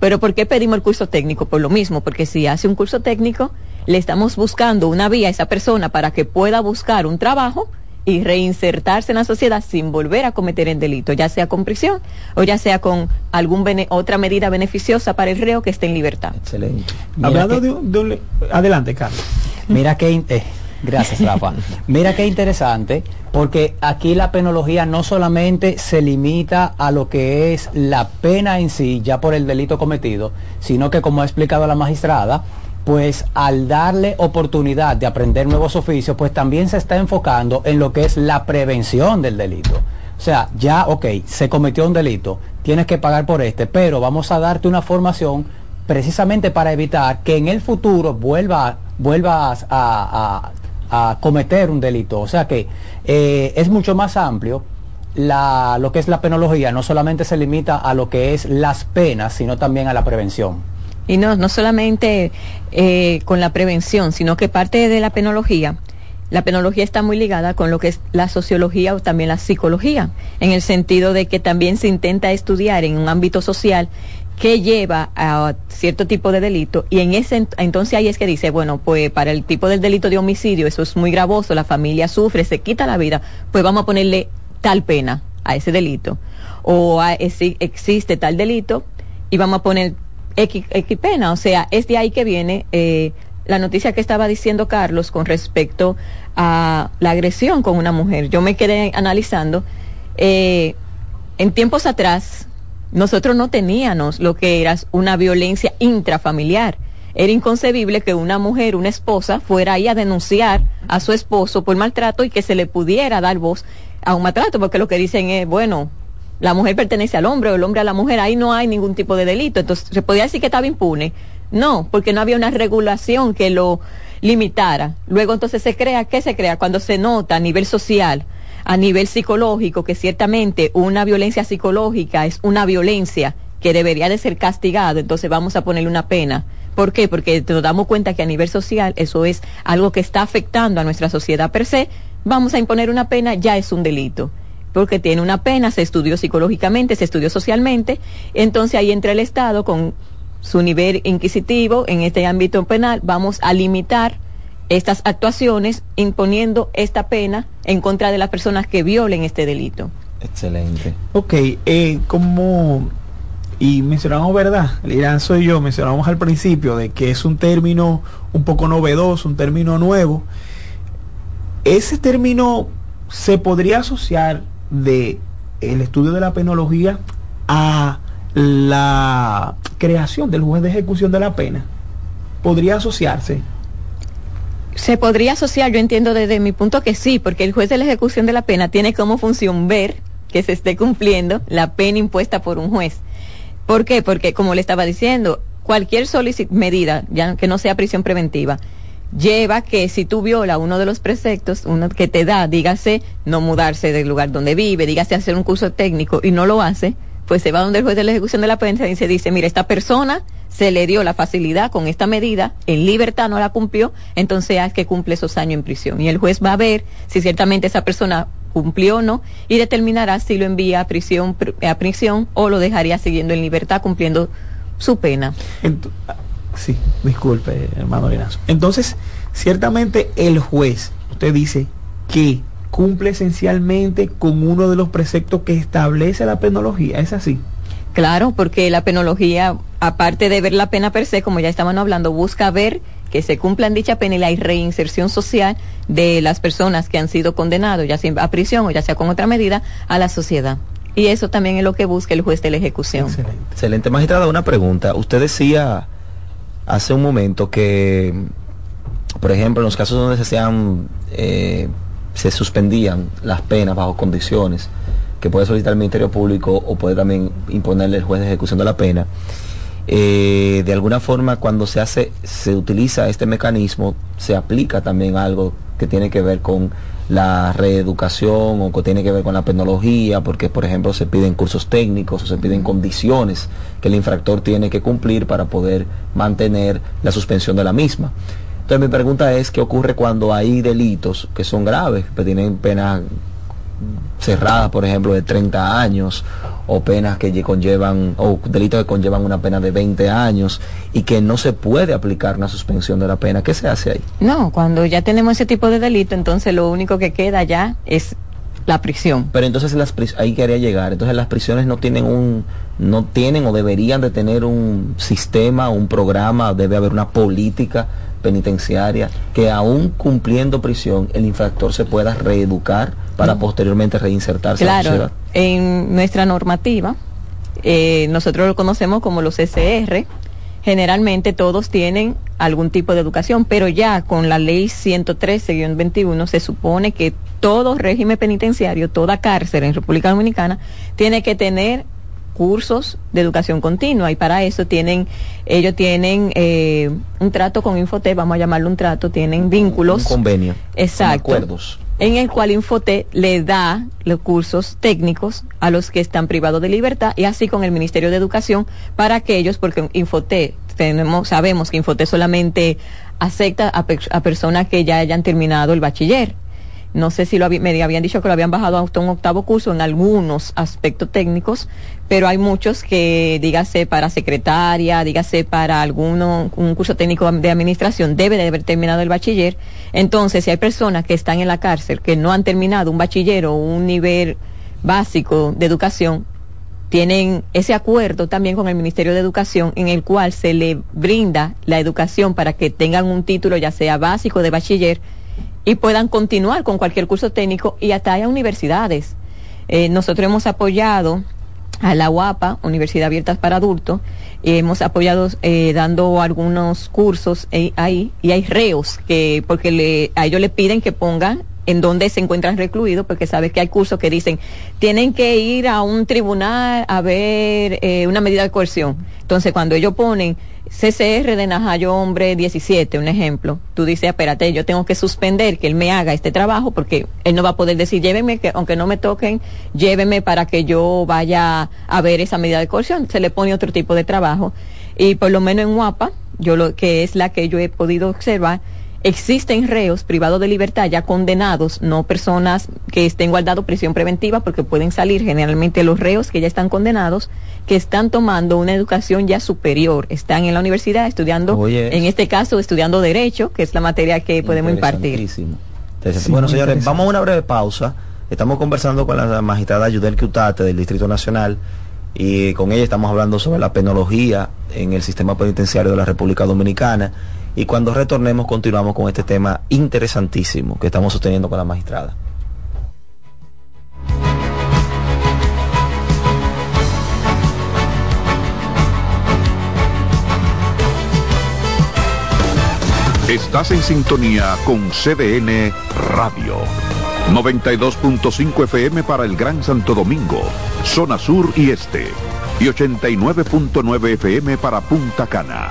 Pero ¿por qué pedimos el curso técnico? Por lo mismo, porque si hace un curso técnico, le estamos buscando una vía a esa persona para que pueda buscar un trabajo y reinsertarse en la sociedad sin volver a cometer el delito, ya sea con prisión o ya sea con algún otra medida beneficiosa para el reo que esté en libertad. Excelente. Hablando de, un- de un- adelante, Carlos. Mira qué eh, gracias Rafa. Mira qué interesante porque aquí la penología no solamente se limita a lo que es la pena en sí ya por el delito cometido, sino que como ha explicado la magistrada, pues al darle oportunidad de aprender nuevos oficios, pues también se está enfocando en lo que es la prevención del delito. O sea, ya, ok, se cometió un delito, tienes que pagar por este, pero vamos a darte una formación precisamente para evitar que en el futuro vuelva, vuelvas a, a- a cometer un delito. O sea que eh, es mucho más amplio la, lo que es la penología, no solamente se limita a lo que es las penas, sino también a la prevención. Y no, no solamente eh, con la prevención, sino que parte de la penología, la penología está muy ligada con lo que es la sociología o también la psicología, en el sentido de que también se intenta estudiar en un ámbito social que lleva a cierto tipo de delito y en ese ent- entonces ahí es que dice, bueno, pues para el tipo del delito de homicidio eso es muy gravoso, la familia sufre, se quita la vida, pues vamos a ponerle tal pena a ese delito o a existe tal delito y vamos a poner X pena. O sea, es de ahí que viene eh, la noticia que estaba diciendo Carlos con respecto a la agresión con una mujer. Yo me quedé analizando. eh, en tiempos atrás, nosotros no teníamos lo que era una violencia intrafamiliar. Era inconcebible que una mujer, una esposa, fuera ahí a denunciar a su esposo por maltrato y que se le pudiera dar voz a un maltrato, porque lo que dicen es, bueno, la mujer pertenece al hombre o el hombre a la mujer, ahí no hay ningún tipo de delito. Entonces, ¿se podía decir que estaba impune? No, porque no había una regulación que lo limitara. Luego entonces se crea, ¿qué se crea? Cuando se nota a nivel social, a nivel psicológico, que ciertamente una violencia psicológica es una violencia que debería de ser castigada, entonces vamos a ponerle una pena. ¿Por qué? Porque nos damos cuenta que a nivel social eso es algo que está afectando a nuestra sociedad per se, vamos a imponer una pena, ya es un delito porque tiene una pena, se estudió psicológicamente, se estudió socialmente, entonces ahí entra el Estado con su nivel inquisitivo en este ámbito penal, vamos a limitar estas actuaciones imponiendo esta pena en contra de las personas que violen este delito. Excelente. Ok, eh, como y mencionamos verdad, Irán soy yo, mencionamos al principio de que es un término un poco novedoso, un término nuevo. Ese término se podría asociar de el estudio de la penología a la creación del juez de ejecución de la pena. Podría asociarse. Se podría asociar, yo entiendo desde mi punto que sí, porque el juez de la ejecución de la pena tiene como función ver que se esté cumpliendo la pena impuesta por un juez. ¿Por qué? Porque, como le estaba diciendo, cualquier medida, ya que no sea prisión preventiva, lleva que si tú viola uno de los preceptos, uno que te da, dígase no mudarse del lugar donde vive, dígase hacer un curso técnico y no lo hace, pues se va donde el juez de la ejecución de la pena y se dice, mira, esta persona se le dio la facilidad con esta medida, en libertad no la cumplió, entonces haz que cumple esos años en prisión. Y el juez va a ver si ciertamente esa persona cumplió o no y determinará si lo envía a prisión, pr- a prisión o lo dejaría siguiendo en libertad cumpliendo su pena. Sí, disculpe, hermano Linazo. Entonces, ciertamente el juez, usted dice que cumple esencialmente con uno de los preceptos que establece la penología, ¿es así? Claro, porque la penología, aparte de ver la pena per se, como ya estaban hablando, busca ver que se cumplan dicha pena y la reinserción social de las personas que han sido condenados, ya sea a prisión o ya sea con otra medida, a la sociedad. Y eso también es lo que busca el juez de la ejecución. Excelente, magistrada, una pregunta. Usted decía hace un momento que, por ejemplo, en los casos donde se sean, eh, se suspendían las penas bajo condiciones que puede solicitar el Ministerio Público o puede también imponerle el juez de ejecución de la pena, eh, de alguna forma cuando se hace, se utiliza este mecanismo, se aplica también algo que tiene que ver con la reeducación o que tiene que ver con la tecnología, porque por ejemplo se piden cursos técnicos o se piden condiciones que el infractor tiene que cumplir para poder mantener la suspensión de la misma. Entonces mi pregunta es, ¿qué ocurre cuando hay delitos que son graves, que tienen penas cerradas, por ejemplo, de 30 años o penas que lle- conllevan, o delitos que conllevan una pena de 20 años y que no se puede aplicar una suspensión de la pena. ¿Qué se hace ahí? No, cuando ya tenemos ese tipo de delito, entonces lo único que queda ya es la prisión. Pero entonces las ahí quería llegar. Entonces las prisiones no tienen un, no tienen o deberían de tener un sistema, un programa, debe haber una política penitenciaria que aún cumpliendo prisión el infractor se pueda reeducar para posteriormente reinsertarse en la Claro, sociedad. en nuestra normativa, eh, nosotros lo conocemos como los SR, generalmente todos tienen algún tipo de educación, pero ya con la ley 113-21 se supone que todo régimen penitenciario, toda cárcel en República Dominicana, tiene que tener cursos de educación continua y para eso tienen ellos tienen eh, un trato con Infotep, vamos a llamarlo un trato, tienen vínculos Un convenio. Exacto. Con acuerdos. en el cual Infotep le da los cursos técnicos a los que están privados de libertad y así con el Ministerio de Educación para aquellos, porque Infotep, tenemos, sabemos que Infotep solamente acepta a, per- a personas que ya hayan terminado el bachiller. No sé si lo me habían dicho que lo habían bajado hasta un octavo curso en algunos aspectos técnicos, pero hay muchos que, dígase para secretaria, dígase para alguno, un curso técnico de administración, debe de haber terminado el bachiller. Entonces, si hay personas que están en la cárcel que no han terminado un bachiller o un nivel básico de educación, tienen ese acuerdo también con el Ministerio de Educación en el cual se le brinda la educación para que tengan un título ya sea básico de bachiller y puedan continuar con cualquier curso técnico y hasta haya universidades. Eh, nosotros hemos apoyado a la UAPA, Universidad Abierta para Adultos, hemos apoyado eh, dando algunos cursos eh, ahí y hay reos que porque le, a ellos le piden que pongan en donde se encuentran recluidos, porque sabes que hay cursos que dicen tienen que ir a un tribunal a ver eh, una medida de coerción. Entonces, cuando ellos ponen CCR de Najayo Hombre 17, un ejemplo, tú dices, espérate, yo tengo que suspender que él me haga este trabajo porque él no va a poder decir, llévenme, que aunque no me toquen, llévenme para que yo vaya a ver esa medida de coerción. Se le pone otro tipo de trabajo. Y por lo menos en Guapa, yo lo que es la que yo he podido observar, existen reos privados de libertad ya condenados, no personas que estén guardado prisión preventiva, porque pueden salir generalmente los reos que ya están condenados, que están tomando una educación ya superior, están en la universidad estudiando, Oye. en este caso estudiando derecho, que es la materia que podemos impartir. Sí, bueno, señores, vamos a una breve pausa. Estamos conversando con la magistrada Yudel Cutate del Distrito Nacional y con ella estamos hablando sobre la penología en el sistema penitenciario de la República Dominicana. Y cuando retornemos continuamos con este tema interesantísimo que estamos sosteniendo con la magistrada. Estás en sintonía con CDN Radio. 92.5 FM para el Gran Santo Domingo, zona sur y este. Y 89.9 FM para Punta Cana.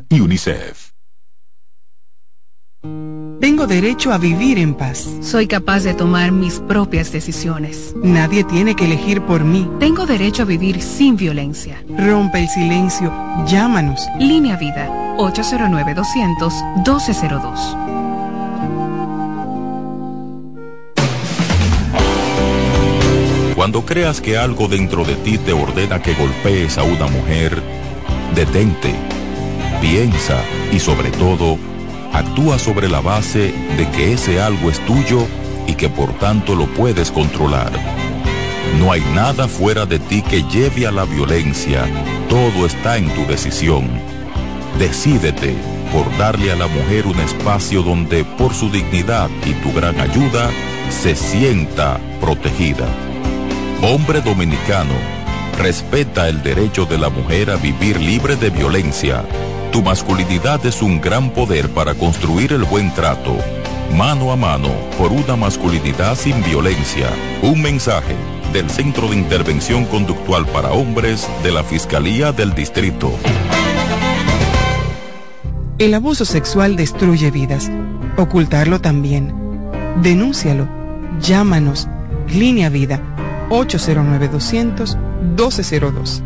y UNICEF. Tengo derecho a vivir en paz. Soy capaz de tomar mis propias decisiones. Nadie tiene que elegir por mí. Tengo derecho a vivir sin violencia. Rompe el silencio. Llámanos. Línea Vida, 809-200-1202. Cuando creas que algo dentro de ti te ordena que golpees a una mujer, detente, piensa y sobre todo, actúa sobre la base de que ese algo es tuyo y que por tanto lo puedes controlar. No hay nada fuera de ti que lleve a la violencia, todo está en tu decisión. Decídete por darle a la mujer un espacio donde por su dignidad y tu gran ayuda se sienta protegida. Hombre dominicano, Respeta el derecho de la mujer a vivir libre de violencia. Tu masculinidad es un gran poder para construir el buen trato. Mano a mano por una masculinidad sin violencia. Un mensaje del Centro de Intervención Conductual para Hombres de la Fiscalía del Distrito. El abuso sexual destruye vidas. Ocultarlo también. Denúncialo. Llámanos. Línea Vida 809 200 1202.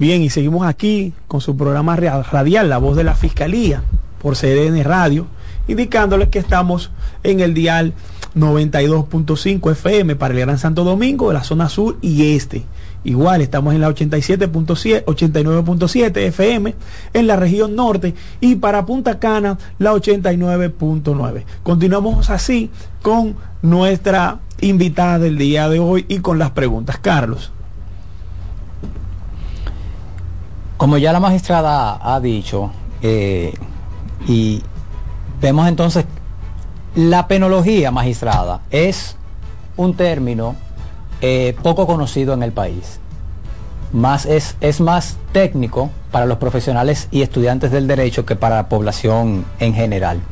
Bien, y seguimos aquí con su programa ra- radial, La Voz de la Fiscalía, por CDN Radio, indicándoles que estamos en el dial 92.5 FM para el Gran Santo Domingo, de la zona sur y este. Igual estamos en la 87.7, 89.7 FM en la región norte y para Punta Cana la 89.9. Continuamos así con nuestra invitada del día de hoy y con las preguntas. Carlos. Como ya la magistrada ha dicho, eh, y vemos entonces, la penología magistrada es un término eh, poco conocido en el país. Más es, es más técnico para los profesionales y estudiantes del derecho que para la población en general.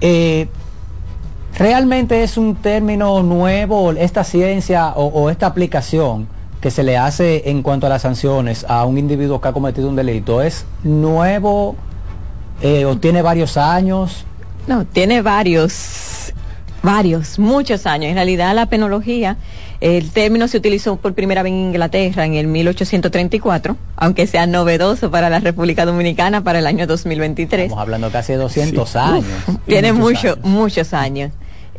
Eh, ¿Realmente es un término nuevo esta ciencia o, o esta aplicación que se le hace en cuanto a las sanciones a un individuo que ha cometido un delito? ¿Es nuevo eh, o tiene varios años? No, tiene varios, varios, muchos años. En realidad la penología, el término se utilizó por primera vez en Inglaterra en el 1834, aunque sea novedoso para la República Dominicana para el año 2023. Estamos hablando casi de 200 años. Tiene Muchos mucho, muchos años.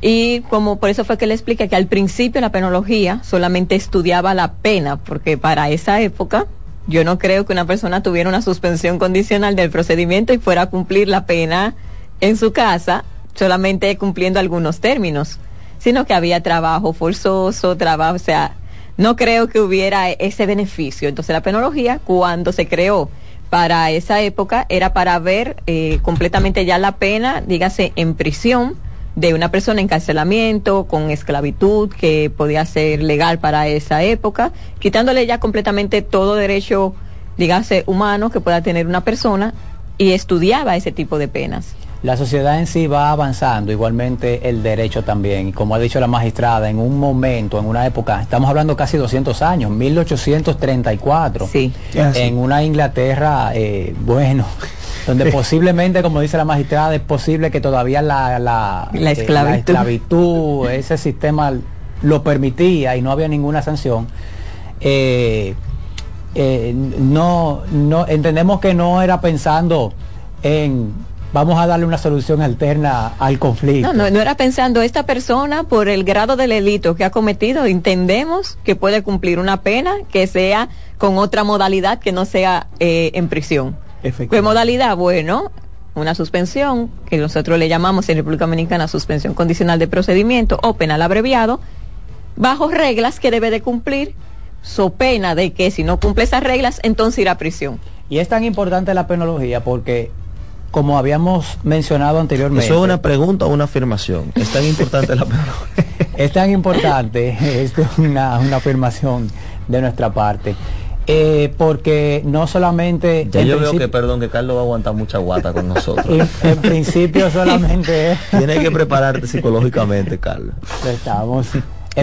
Y como por eso fue que le expliqué que al principio la penología solamente estudiaba la pena, porque para esa época yo no creo que una persona tuviera una suspensión condicional del procedimiento y fuera a cumplir la pena en su casa, solamente cumpliendo algunos términos, sino que había trabajo forzoso, trabajo, o sea, no creo que hubiera ese beneficio. Entonces la penología, cuando se creó para esa época, era para ver eh, completamente ya la pena, dígase, en prisión de una persona en encarcelamiento, con esclavitud, que podía ser legal para esa época, quitándole ya completamente todo derecho, dígase, humano que pueda tener una persona, y estudiaba ese tipo de penas. La sociedad en sí va avanzando, igualmente el derecho también. Y como ha dicho la magistrada, en un momento, en una época, estamos hablando casi 200 años, 1834. Sí. En una Inglaterra, eh, bueno, donde posiblemente, como dice la magistrada, es posible que todavía la, la, La eh, esclavitud. esclavitud, ese sistema lo permitía y no había ninguna sanción. Eh, eh, no, no, entendemos que no era pensando en vamos a darle una solución alterna al conflicto. No, no, no era pensando, esta persona, por el grado del delito que ha cometido, entendemos que puede cumplir una pena que sea con otra modalidad que no sea eh, en prisión. ¿Qué modalidad? Bueno, una suspensión, que nosotros le llamamos en República Dominicana suspensión condicional de procedimiento o penal abreviado, bajo reglas que debe de cumplir, so pena de que si no cumple esas reglas, entonces irá a prisión. Y es tan importante la penología porque, como habíamos mencionado anteriormente, ¿Eso es una pregunta o una afirmación? Es tan importante la penología. es tan importante, es una, una afirmación de nuestra parte, eh, porque no solamente... Ya yo veo que, perdón, que Carlos va a aguantar mucha guata con nosotros. en, en principio solamente es... Tienes que prepararte psicológicamente, Carlos. Estamos...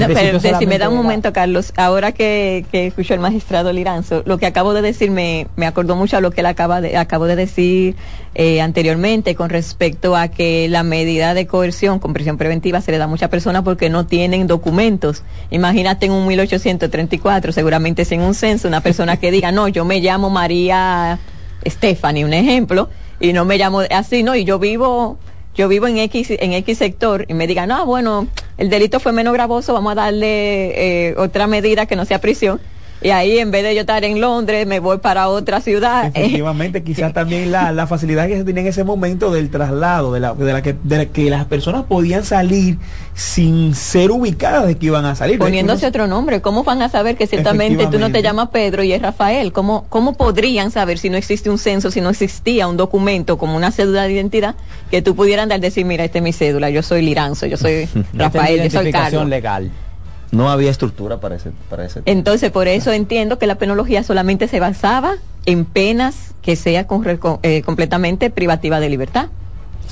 No, pero si me da un momento, Carlos, ahora que, que escucho el magistrado Liranzo, lo que acabo de decir me, me acordó mucho a lo que él acaba de, acabo de decir eh, anteriormente con respecto a que la medida de coerción con prisión preventiva se le da a muchas personas porque no tienen documentos. Imagínate en un 1834, seguramente sin un censo, una persona que diga, no, yo me llamo María Stephanie, un ejemplo, y no me llamo así, no, y yo vivo yo vivo en X, en X sector y me digan, no, bueno, el delito fue menos gravoso, vamos a darle eh, otra medida que no sea prisión. Y ahí en vez de yo estar en Londres, me voy para otra ciudad. Efectivamente, quizás también la, la facilidad que se tenía en ese momento del traslado, de la, de la que, de la que las personas podían salir sin ser ubicadas de que iban a salir. Poniéndose otro nombre, ¿cómo van a saber que ciertamente tú no te llamas Pedro y es Rafael? ¿Cómo, ¿Cómo podrían saber si no existe un censo, si no existía un documento como una cédula de identidad que tú pudieran dar decir, mira, esta es mi cédula, yo soy Liranzo, yo soy Rafael, yo soy Carlos? legal. No había estructura para ese, para ese Entonces, por eso entiendo que la penología solamente se basaba en penas que sea con- eh, completamente privativa de libertad.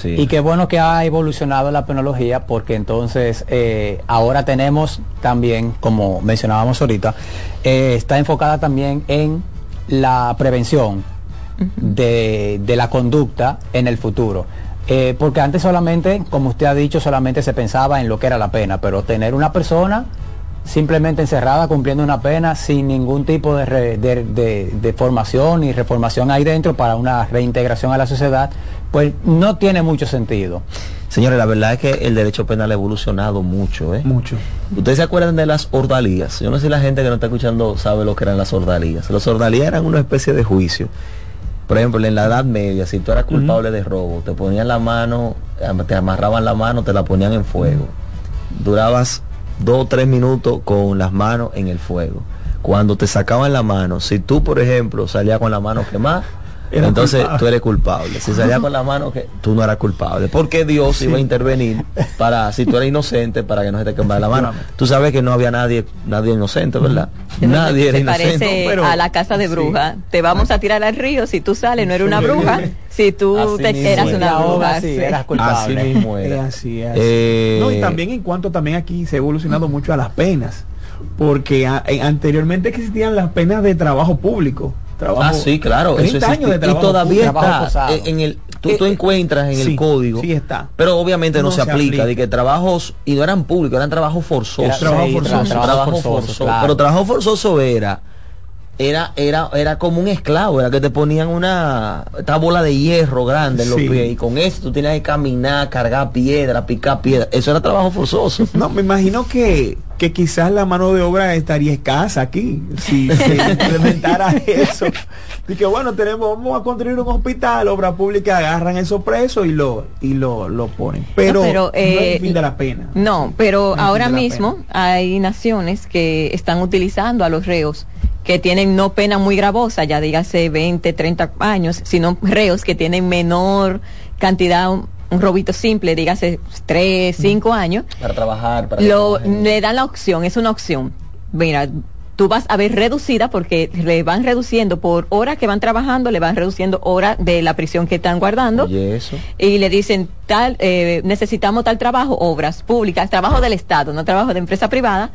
Y qué bueno que ha evolucionado la penología porque entonces eh, ahora tenemos también, como mencionábamos ahorita, eh, está enfocada también en la prevención de, de la conducta en el futuro. Eh, porque antes solamente, como usted ha dicho, solamente se pensaba en lo que era la pena, pero tener una persona simplemente encerrada cumpliendo una pena sin ningún tipo de, re- de- de- de formación y reformación ahí dentro para una reintegración a la sociedad, pues no tiene mucho sentido. Señores, la verdad es que el derecho penal ha evolucionado mucho, ¿eh? Mucho. ¿Ustedes se acuerdan de las ordalías? Yo no sé si la gente que no está escuchando sabe lo que eran las ordalías. Las ordalías eran una especie de juicio. Por ejemplo, en la Edad Media, si tú eras culpable de robo, te ponían la mano, te amarraban la mano, te la ponían en fuego. Durabas dos o tres minutos con las manos en el fuego. Cuando te sacaban la mano, si tú, por ejemplo, salías con la mano quemada, Era entonces culpable. tú eres culpable. Si salías con la mano que tú no eras culpable. Porque Dios Sí. iba a intervenir para, si tú eres inocente, para que no se te quemara la mano. Tú sabes que no había nadie, nadie inocente, ¿verdad? Nadie era Te inocente. parece pero- a la casa de bruja. Te vamos a tirar al río si tú sales, no eres una bruja. Si tú Así te- eras una bruja. sí, sí. eras culpable. Así mismo era. Es así. Eh, No, y también en cuanto también aquí se ha evolucionado mucho a las penas, porque a- eh, anteriormente existían las penas de trabajo público. Trabajo, Ah, sí, claro. 30 Eso años de y trabajo todavía público. está en- el tú, tú Eh, encuentras en sí, el código sí está. pero obviamente no, No se, se aplica, aplica. de que trabajos y no eran públicos eran trabajos forzosos Trabajo sí, forzoso. trabajo, trabajo forzoso, forzoso, claro. pero trabajo forzoso era era era era como un esclavo era que te ponían una esta bola de hierro grande en los Sí. pies y con eso tú tenías que caminar cargar piedra picar piedra eso era trabajo forzoso No, me imagino que, que quizás la mano de obra estaría escasa aquí si se implementara eso. Y que bueno, tenemos, vamos a construir un hospital, obra pública, agarran esos presos y lo, y lo, lo ponen. Pero, No, pero, no es eh, el fin de la pena. No, pero No ahora mismo hay naciones que están utilizando a los reos que tienen no pena muy gravosa, ya dígase 20, 30 años, sino reos que tienen menor cantidad, un, robito simple, dígase 3, 5 años, para trabajar para lo, le dan la opción, es una opción. Mira, tú vas a ver reducida porque le van reduciendo por hora que van trabajando, le van reduciendo hora de la prisión que están guardando. Oye, eso. Y le dicen tal eh, necesitamos tal trabajo obras públicas trabajo del estado no trabajo de empresa privada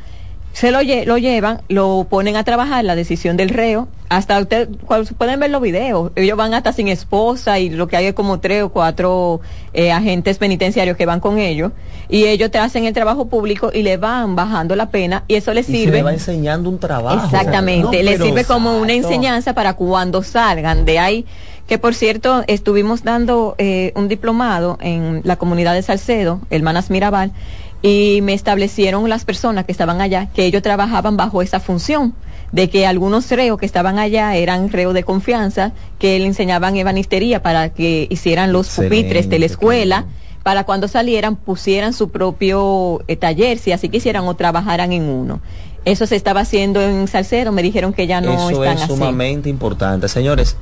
se lo, lle- lo llevan lo ponen a trabajar la decisión del reo. Hasta usted pueden ver los videos. Ellos van hasta sin esposa y lo que hay es como tres o cuatro eh, agentes penitenciarios que van con ellos. Y ellos te hacen el trabajo público y le van bajando la pena y eso les y se sirve le va enseñando un trabajo. Exactamente, No, le pero- sirve como una enseñanza para cuando salgan de ahí. Que por cierto, estuvimos dando eh, un diplomado en la comunidad de Salcedo, Hermanas Mirabal, y me establecieron las personas que estaban allá que ellos trabajaban bajo esa función de que algunos reos que estaban allá eran reos de confianza, que le enseñaban ebanistería para que hicieran los pupitres de la escuela, para cuando salieran pusieran su propio eh, taller, si así quisieran, o trabajaran en uno. Eso se estaba haciendo en Salcedo, me dijeron que ya no Eso están es así. sumamente importante. Señores,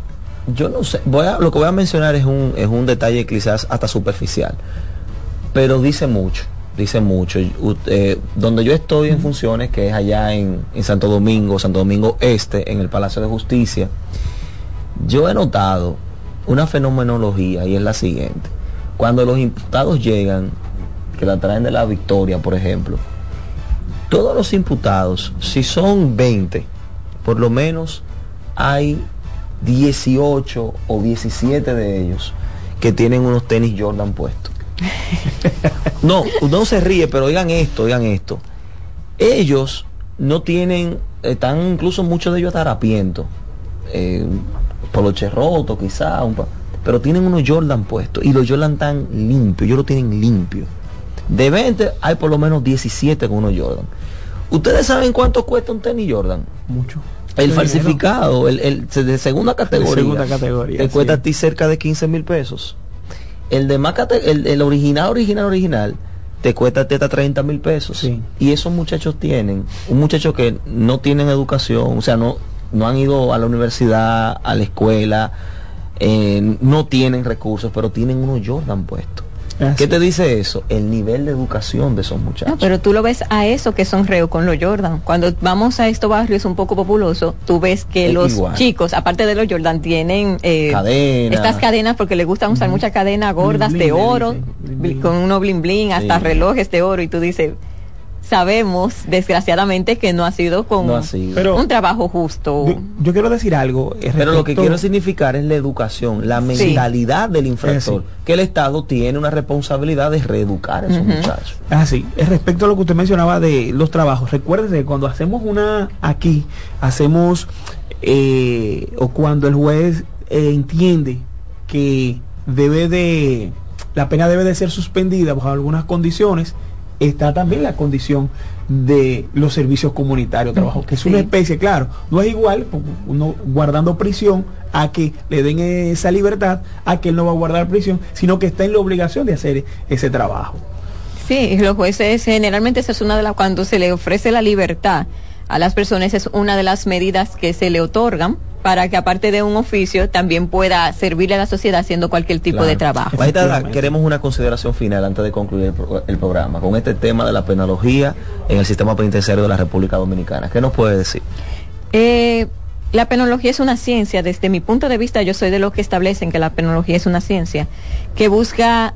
yo no sé, voy a, lo que voy a mencionar es un, es un detalle quizás hasta superficial, pero dice mucho, dice mucho. U- eh, donde yo estoy en funciones, que es allá en, en Santo Domingo, Santo Domingo Este, en el Palacio de Justicia, yo he notado una fenomenología y es la siguiente. Cuando los imputados llegan, que la traen de la victoria, por ejemplo, todos los imputados, si son 20, por lo menos hay 18 o 17 de ellos que tienen unos tenis Jordan puestos. No, no se ríe, pero oigan esto, oigan esto. Ellos no tienen, están incluso muchos de ellos harapientos, eh, poloche roto quizá, un pa- pero tienen unos Jordan puestos y los Jordan tan limpios, ellos lo tienen limpio. De 20 hay por lo menos 17 con unos Jordan. ¿Ustedes saben cuánto cuesta un tenis Jordan? Mucho. El falsificado, el, el de segunda categoría, segunda categoría, te sí. cuesta a ti cerca de 15 mil pesos. El de más cate- el, el original, original, original, te cuesta a ti hasta 30 mil pesos. Sí. Y esos muchachos tienen, un muchacho que no tienen educación, o sea, no, no han ido a la universidad, a la escuela, eh, no tienen recursos, pero tienen unos Jordan puestos. Así. ¿Qué te dice eso? El nivel de educación de esos muchachos. No, pero tú lo ves a eso que son reo con los Jordan. Cuando vamos a estos barrios un poco populosos, tú ves que Es los igual. chicos, aparte de los Jordan, tienen eh, Cadenas. estas cadenas porque les gustan usar muchas cadenas gordas Bling, de bling, oro, bling, con unos bling bling, hasta Sí. relojes de oro, y tú dices, sabemos desgraciadamente que no ha sido con No ha sido. Pero- un trabajo justo. Yo, yo quiero decir algo. eh, Pero lo que quiero significar es la educación, la mentalidad del infractor, que el Estado tiene una responsabilidad de reeducar a esos muchachos. Ah, sí. Eh, Respecto a lo que usted mencionaba de los trabajos, recuérdese que cuando hacemos una aquí, hacemos, eh, o cuando el juez eh, entiende que debe de, la pena debe de ser suspendida bajo algunas condiciones, está también la condición de los servicios comunitarios de trabajo, que es una especie, claro, no es igual pues, uno guardando prisión a que le den esa libertad, a que él no va a guardar prisión, sino que está en la obligación de hacer ese trabajo. Sí, los jueces generalmente esa es una de las cuando se le ofrece la libertad a las personas es una de las medidas que se le otorgan para que aparte de un oficio también pueda servirle a la sociedad haciendo cualquier tipo Claro. de trabajo. Queremos una consideración final antes de concluir el, pro- el programa con este tema de la penología en el sistema penitenciario de la República Dominicana. ¿Qué nos puede decir? Eh, la penología es una ciencia, desde mi punto de vista yo soy de los que establecen que la penología es una ciencia que busca,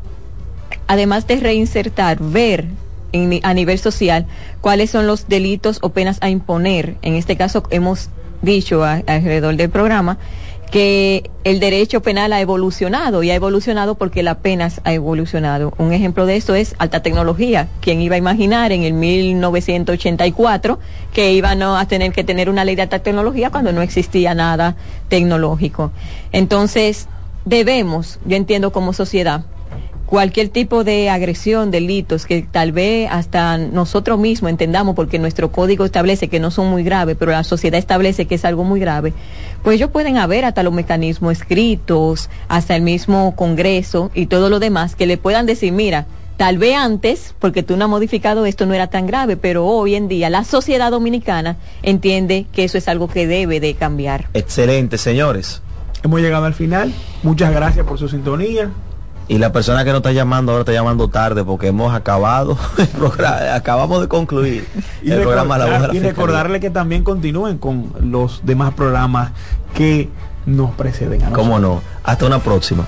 además de reinsertar, ver en a nivel social cuáles son los delitos o penas a imponer. En este caso hemos dicho a- alrededor del programa que el derecho penal ha evolucionado y ha evolucionado porque la pena ha evolucionado. Un ejemplo de esto es alta tecnología. ¿Quién iba a imaginar en el 1984 que iban a tener que tener una ley de alta tecnología cuando no existía nada tecnológico? Entonces, debemos, yo entiendo como sociedad, cualquier tipo de agresión, delitos que tal vez hasta nosotros mismos entendamos porque nuestro código establece que no son muy graves, pero la sociedad establece que es algo muy grave, pues ellos pueden haber hasta los mecanismos escritos, hasta el mismo Congreso y todo lo demás que le puedan decir, mira, tal vez antes, porque tú no has modificado esto, no era tan grave, pero hoy en día la sociedad dominicana entiende que eso es algo que debe de cambiar. Excelente, señores. Hemos llegado al final. Muchas gracias por su sintonía. Y la persona que nos está llamando ahora está llamando tarde porque hemos acabado el programa, acabamos de concluir Y, el programa La Voz de la y Fiscalía. recordarle que también continúen con los demás programas que nos preceden a nosotros. ¿Cómo no? Hasta una próxima.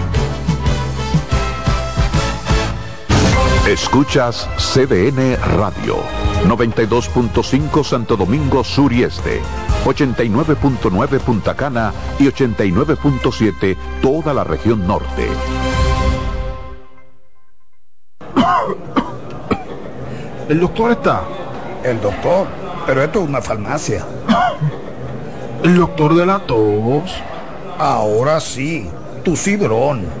Escuchas CDN Radio, 92.5 Santo Domingo Sur y Este, 89.9 Punta Cana y 89.7 toda la región norte. ¿El doctor está? El doctor, pero esto es una farmacia. ¿El doctor de la tos? Ahora sí, tu cibrón.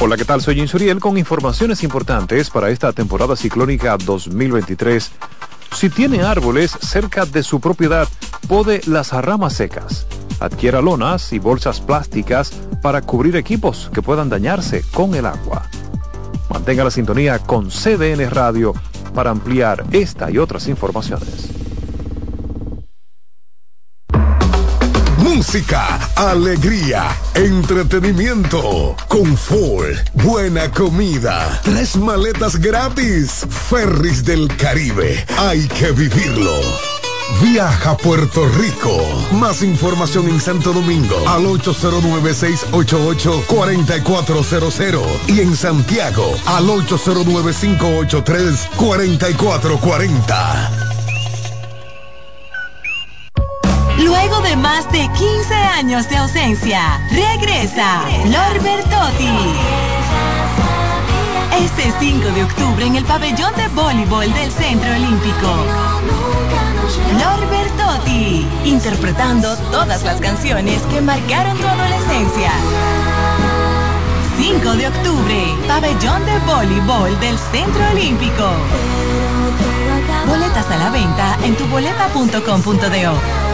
Hola, ¿qué tal? Soy Insuriel con informaciones importantes para esta temporada ciclónica 2023. Si tiene árboles cerca de su propiedad, pode las ramas secas. Adquiera lonas y bolsas plásticas para cubrir equipos que puedan dañarse con el agua. Mantenga la sintonía con CDN Radio para ampliar esta y otras informaciones. Música, alegría, entretenimiento, confort, buena comida, tres maletas gratis. Ferris del Caribe, hay que vivirlo. Viaja a Puerto Rico. Más información en Santo Domingo al 809-688-4400 y en Santiago al 809-583-4440. Más de 15 años de ausencia, regresa Lor Bertotti. Este 5 de octubre en el pabellón de voleibol del Centro Olímpico. Lor Bertotti, interpretando todas las canciones que marcaron tu adolescencia. 5 de octubre, pabellón de voleibol del Centro Olímpico. Boletas a la venta en tuboleta.com.do.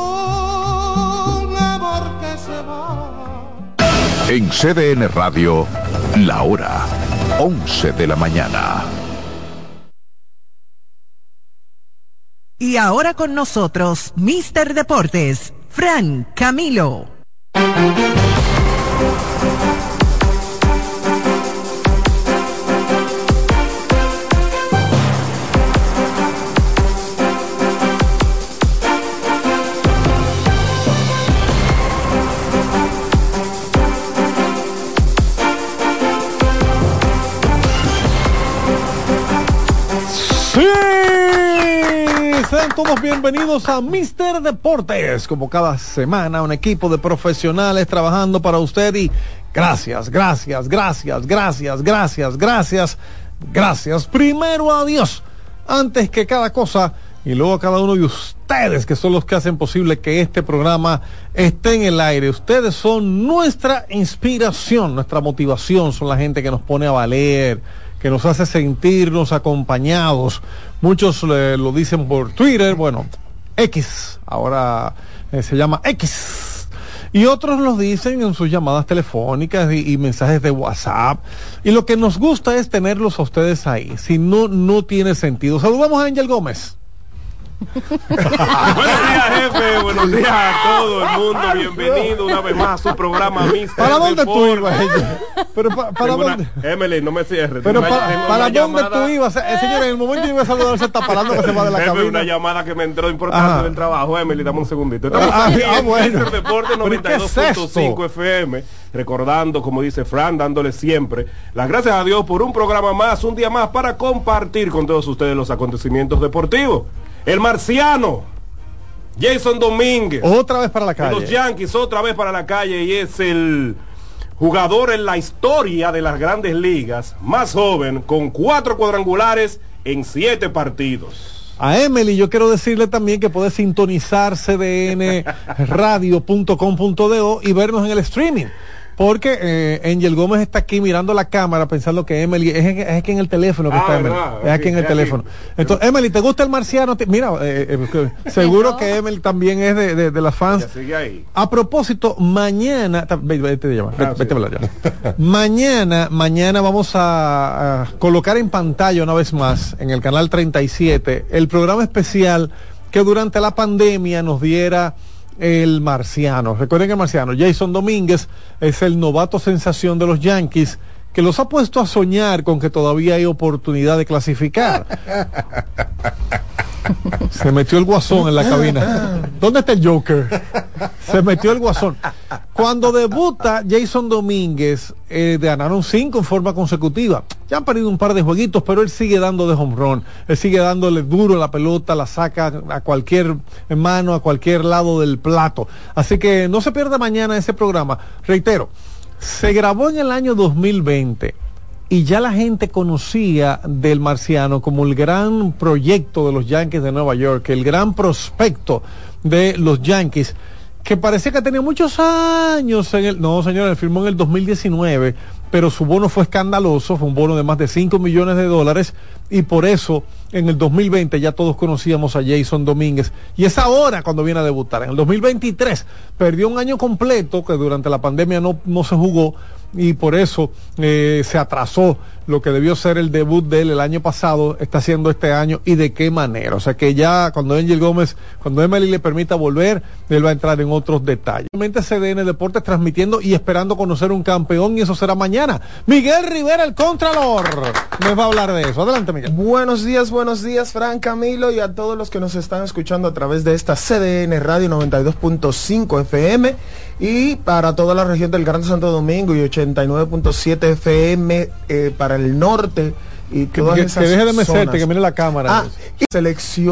En CDN Radio, la hora 11 de la mañana. Y ahora con nosotros, Mister Deportes, Fran Camilo. Bienvenidos a Mister Deportes. Como cada semana, un equipo de profesionales trabajando para usted y gracias, gracias, gracias, gracias, gracias, gracias, gracias. Primero a Dios, antes que cada cosa, y luego a cada uno de ustedes que son los que hacen posible que este programa esté en el aire. Ustedes son nuestra inspiración, nuestra motivación, son la gente que nos pone a valer que nos hace sentirnos acompañados. Muchos eh, lo dicen por Twitter, bueno, X, ahora eh, se llama X. Y otros lo dicen en sus llamadas telefónicas y, y mensajes de WhatsApp. Y lo que nos gusta es tenerlos a ustedes ahí. Si no, no tiene sentido. Saludamos a Ángel Gómez. Buenos días, jefe. Buenos días a todo el mundo. Bienvenido una vez más a su programa Mister ¿Para dónde tú ibas, ella? Pero pa- para Tengo una- dónde? Emily, no me cierres. Pero Tengo pa- una- tengo para una dónde llamada- tú ibas, Eh, señor, en el momento que iba a saludar se está parando que se va de la Jefe, cabina. una llamada que me entró importante Ajá. del trabajo. Emily, dame un segundito. Estamos Ah, aquí ah, en bueno. Mister Deportes ¿Pero y qué es 92.5 FM, recordando, como dice Fran, dándole siempre las gracias a Dios por un programa más, un día más para compartir con todos ustedes los acontecimientos deportivos. El marciano, Jason Domínguez. Otra vez para la calle. Los Yankees otra vez para la calle y es el jugador en la historia de las grandes ligas más joven con cuatro cuadrangulares en siete partidos. A Emily yo quiero decirle también que puede sintonizar cdnradio.com.do y vernos en el streaming. Porque eh, Angel Gómez está aquí mirando la cámara pensando que Emily es, en- es aquí en el teléfono que Ah, está Emily. verdad, Es aquí sí, en el teléfono. Entonces, Emily, ¿te gusta el marciano? Te- Mira, eh, eh, que- seguro que Emily también es de, de- de las fans. Ya sigue ahí. A propósito, mañana, vete de llamar, Ah, vete, sí. vete a hablar ya. mañana, mañana vamos a, a colocar en pantalla una vez más en el canal 37 el programa especial que durante la pandemia nos diera el marciano. Recuerden que el marciano, Jason Domínguez, es el novato sensación de los Yankees que los ha puesto a soñar con que todavía hay oportunidad de clasificar. Se metió el guasón en la cabina. ¿Dónde está el Joker? Se metió el guasón. Cuando debuta Jason Domínguez, eh, ganaron cinco en forma consecutiva. Ya han perdido un par de jueguitos, pero él sigue dando de home run. Él sigue dándole duro la pelota, la saca a cualquier mano, a cualquier lado del plato. Así que no se pierda mañana ese programa. Reitero, se grabó en el año 2020 y ya la gente conocía del marciano como el gran proyecto de los Yankees de Nueva York, el gran prospecto de los Yankees, que parecía que tenía muchos años en el... No, señor, él firmó en el 2019, pero su bono fue escandaloso, fue un bono de más de 5 millones de dólares y por eso en el 2020 ya todos conocíamos a Jason Domínguez y es ahora cuando viene a debutar. En el 2023 perdió un año completo que durante la pandemia no, no se jugó y por eso eh, se atrasó lo que debió ser el debut de él el año pasado, está haciendo este año y de qué manera. O sea que ya cuando Angel Gómez, cuando Emily le permita volver, él va a entrar en otros detalles. Realmente CDN Deportes transmitiendo y esperando conocer un campeón y eso será mañana. Miguel Rivera, el Contralor, nos va a hablar de eso. Adelante, Miguel. Buenos días, buenos días, Fran Camilo y a todos los que nos están escuchando a través de esta CDN Radio 92.5 FM y para toda la región del Gran Santo Domingo y 89.7 FM eh, para el norte y todas que- esas que deje de mesete, zonas. que mire la cámara. Ah, y selección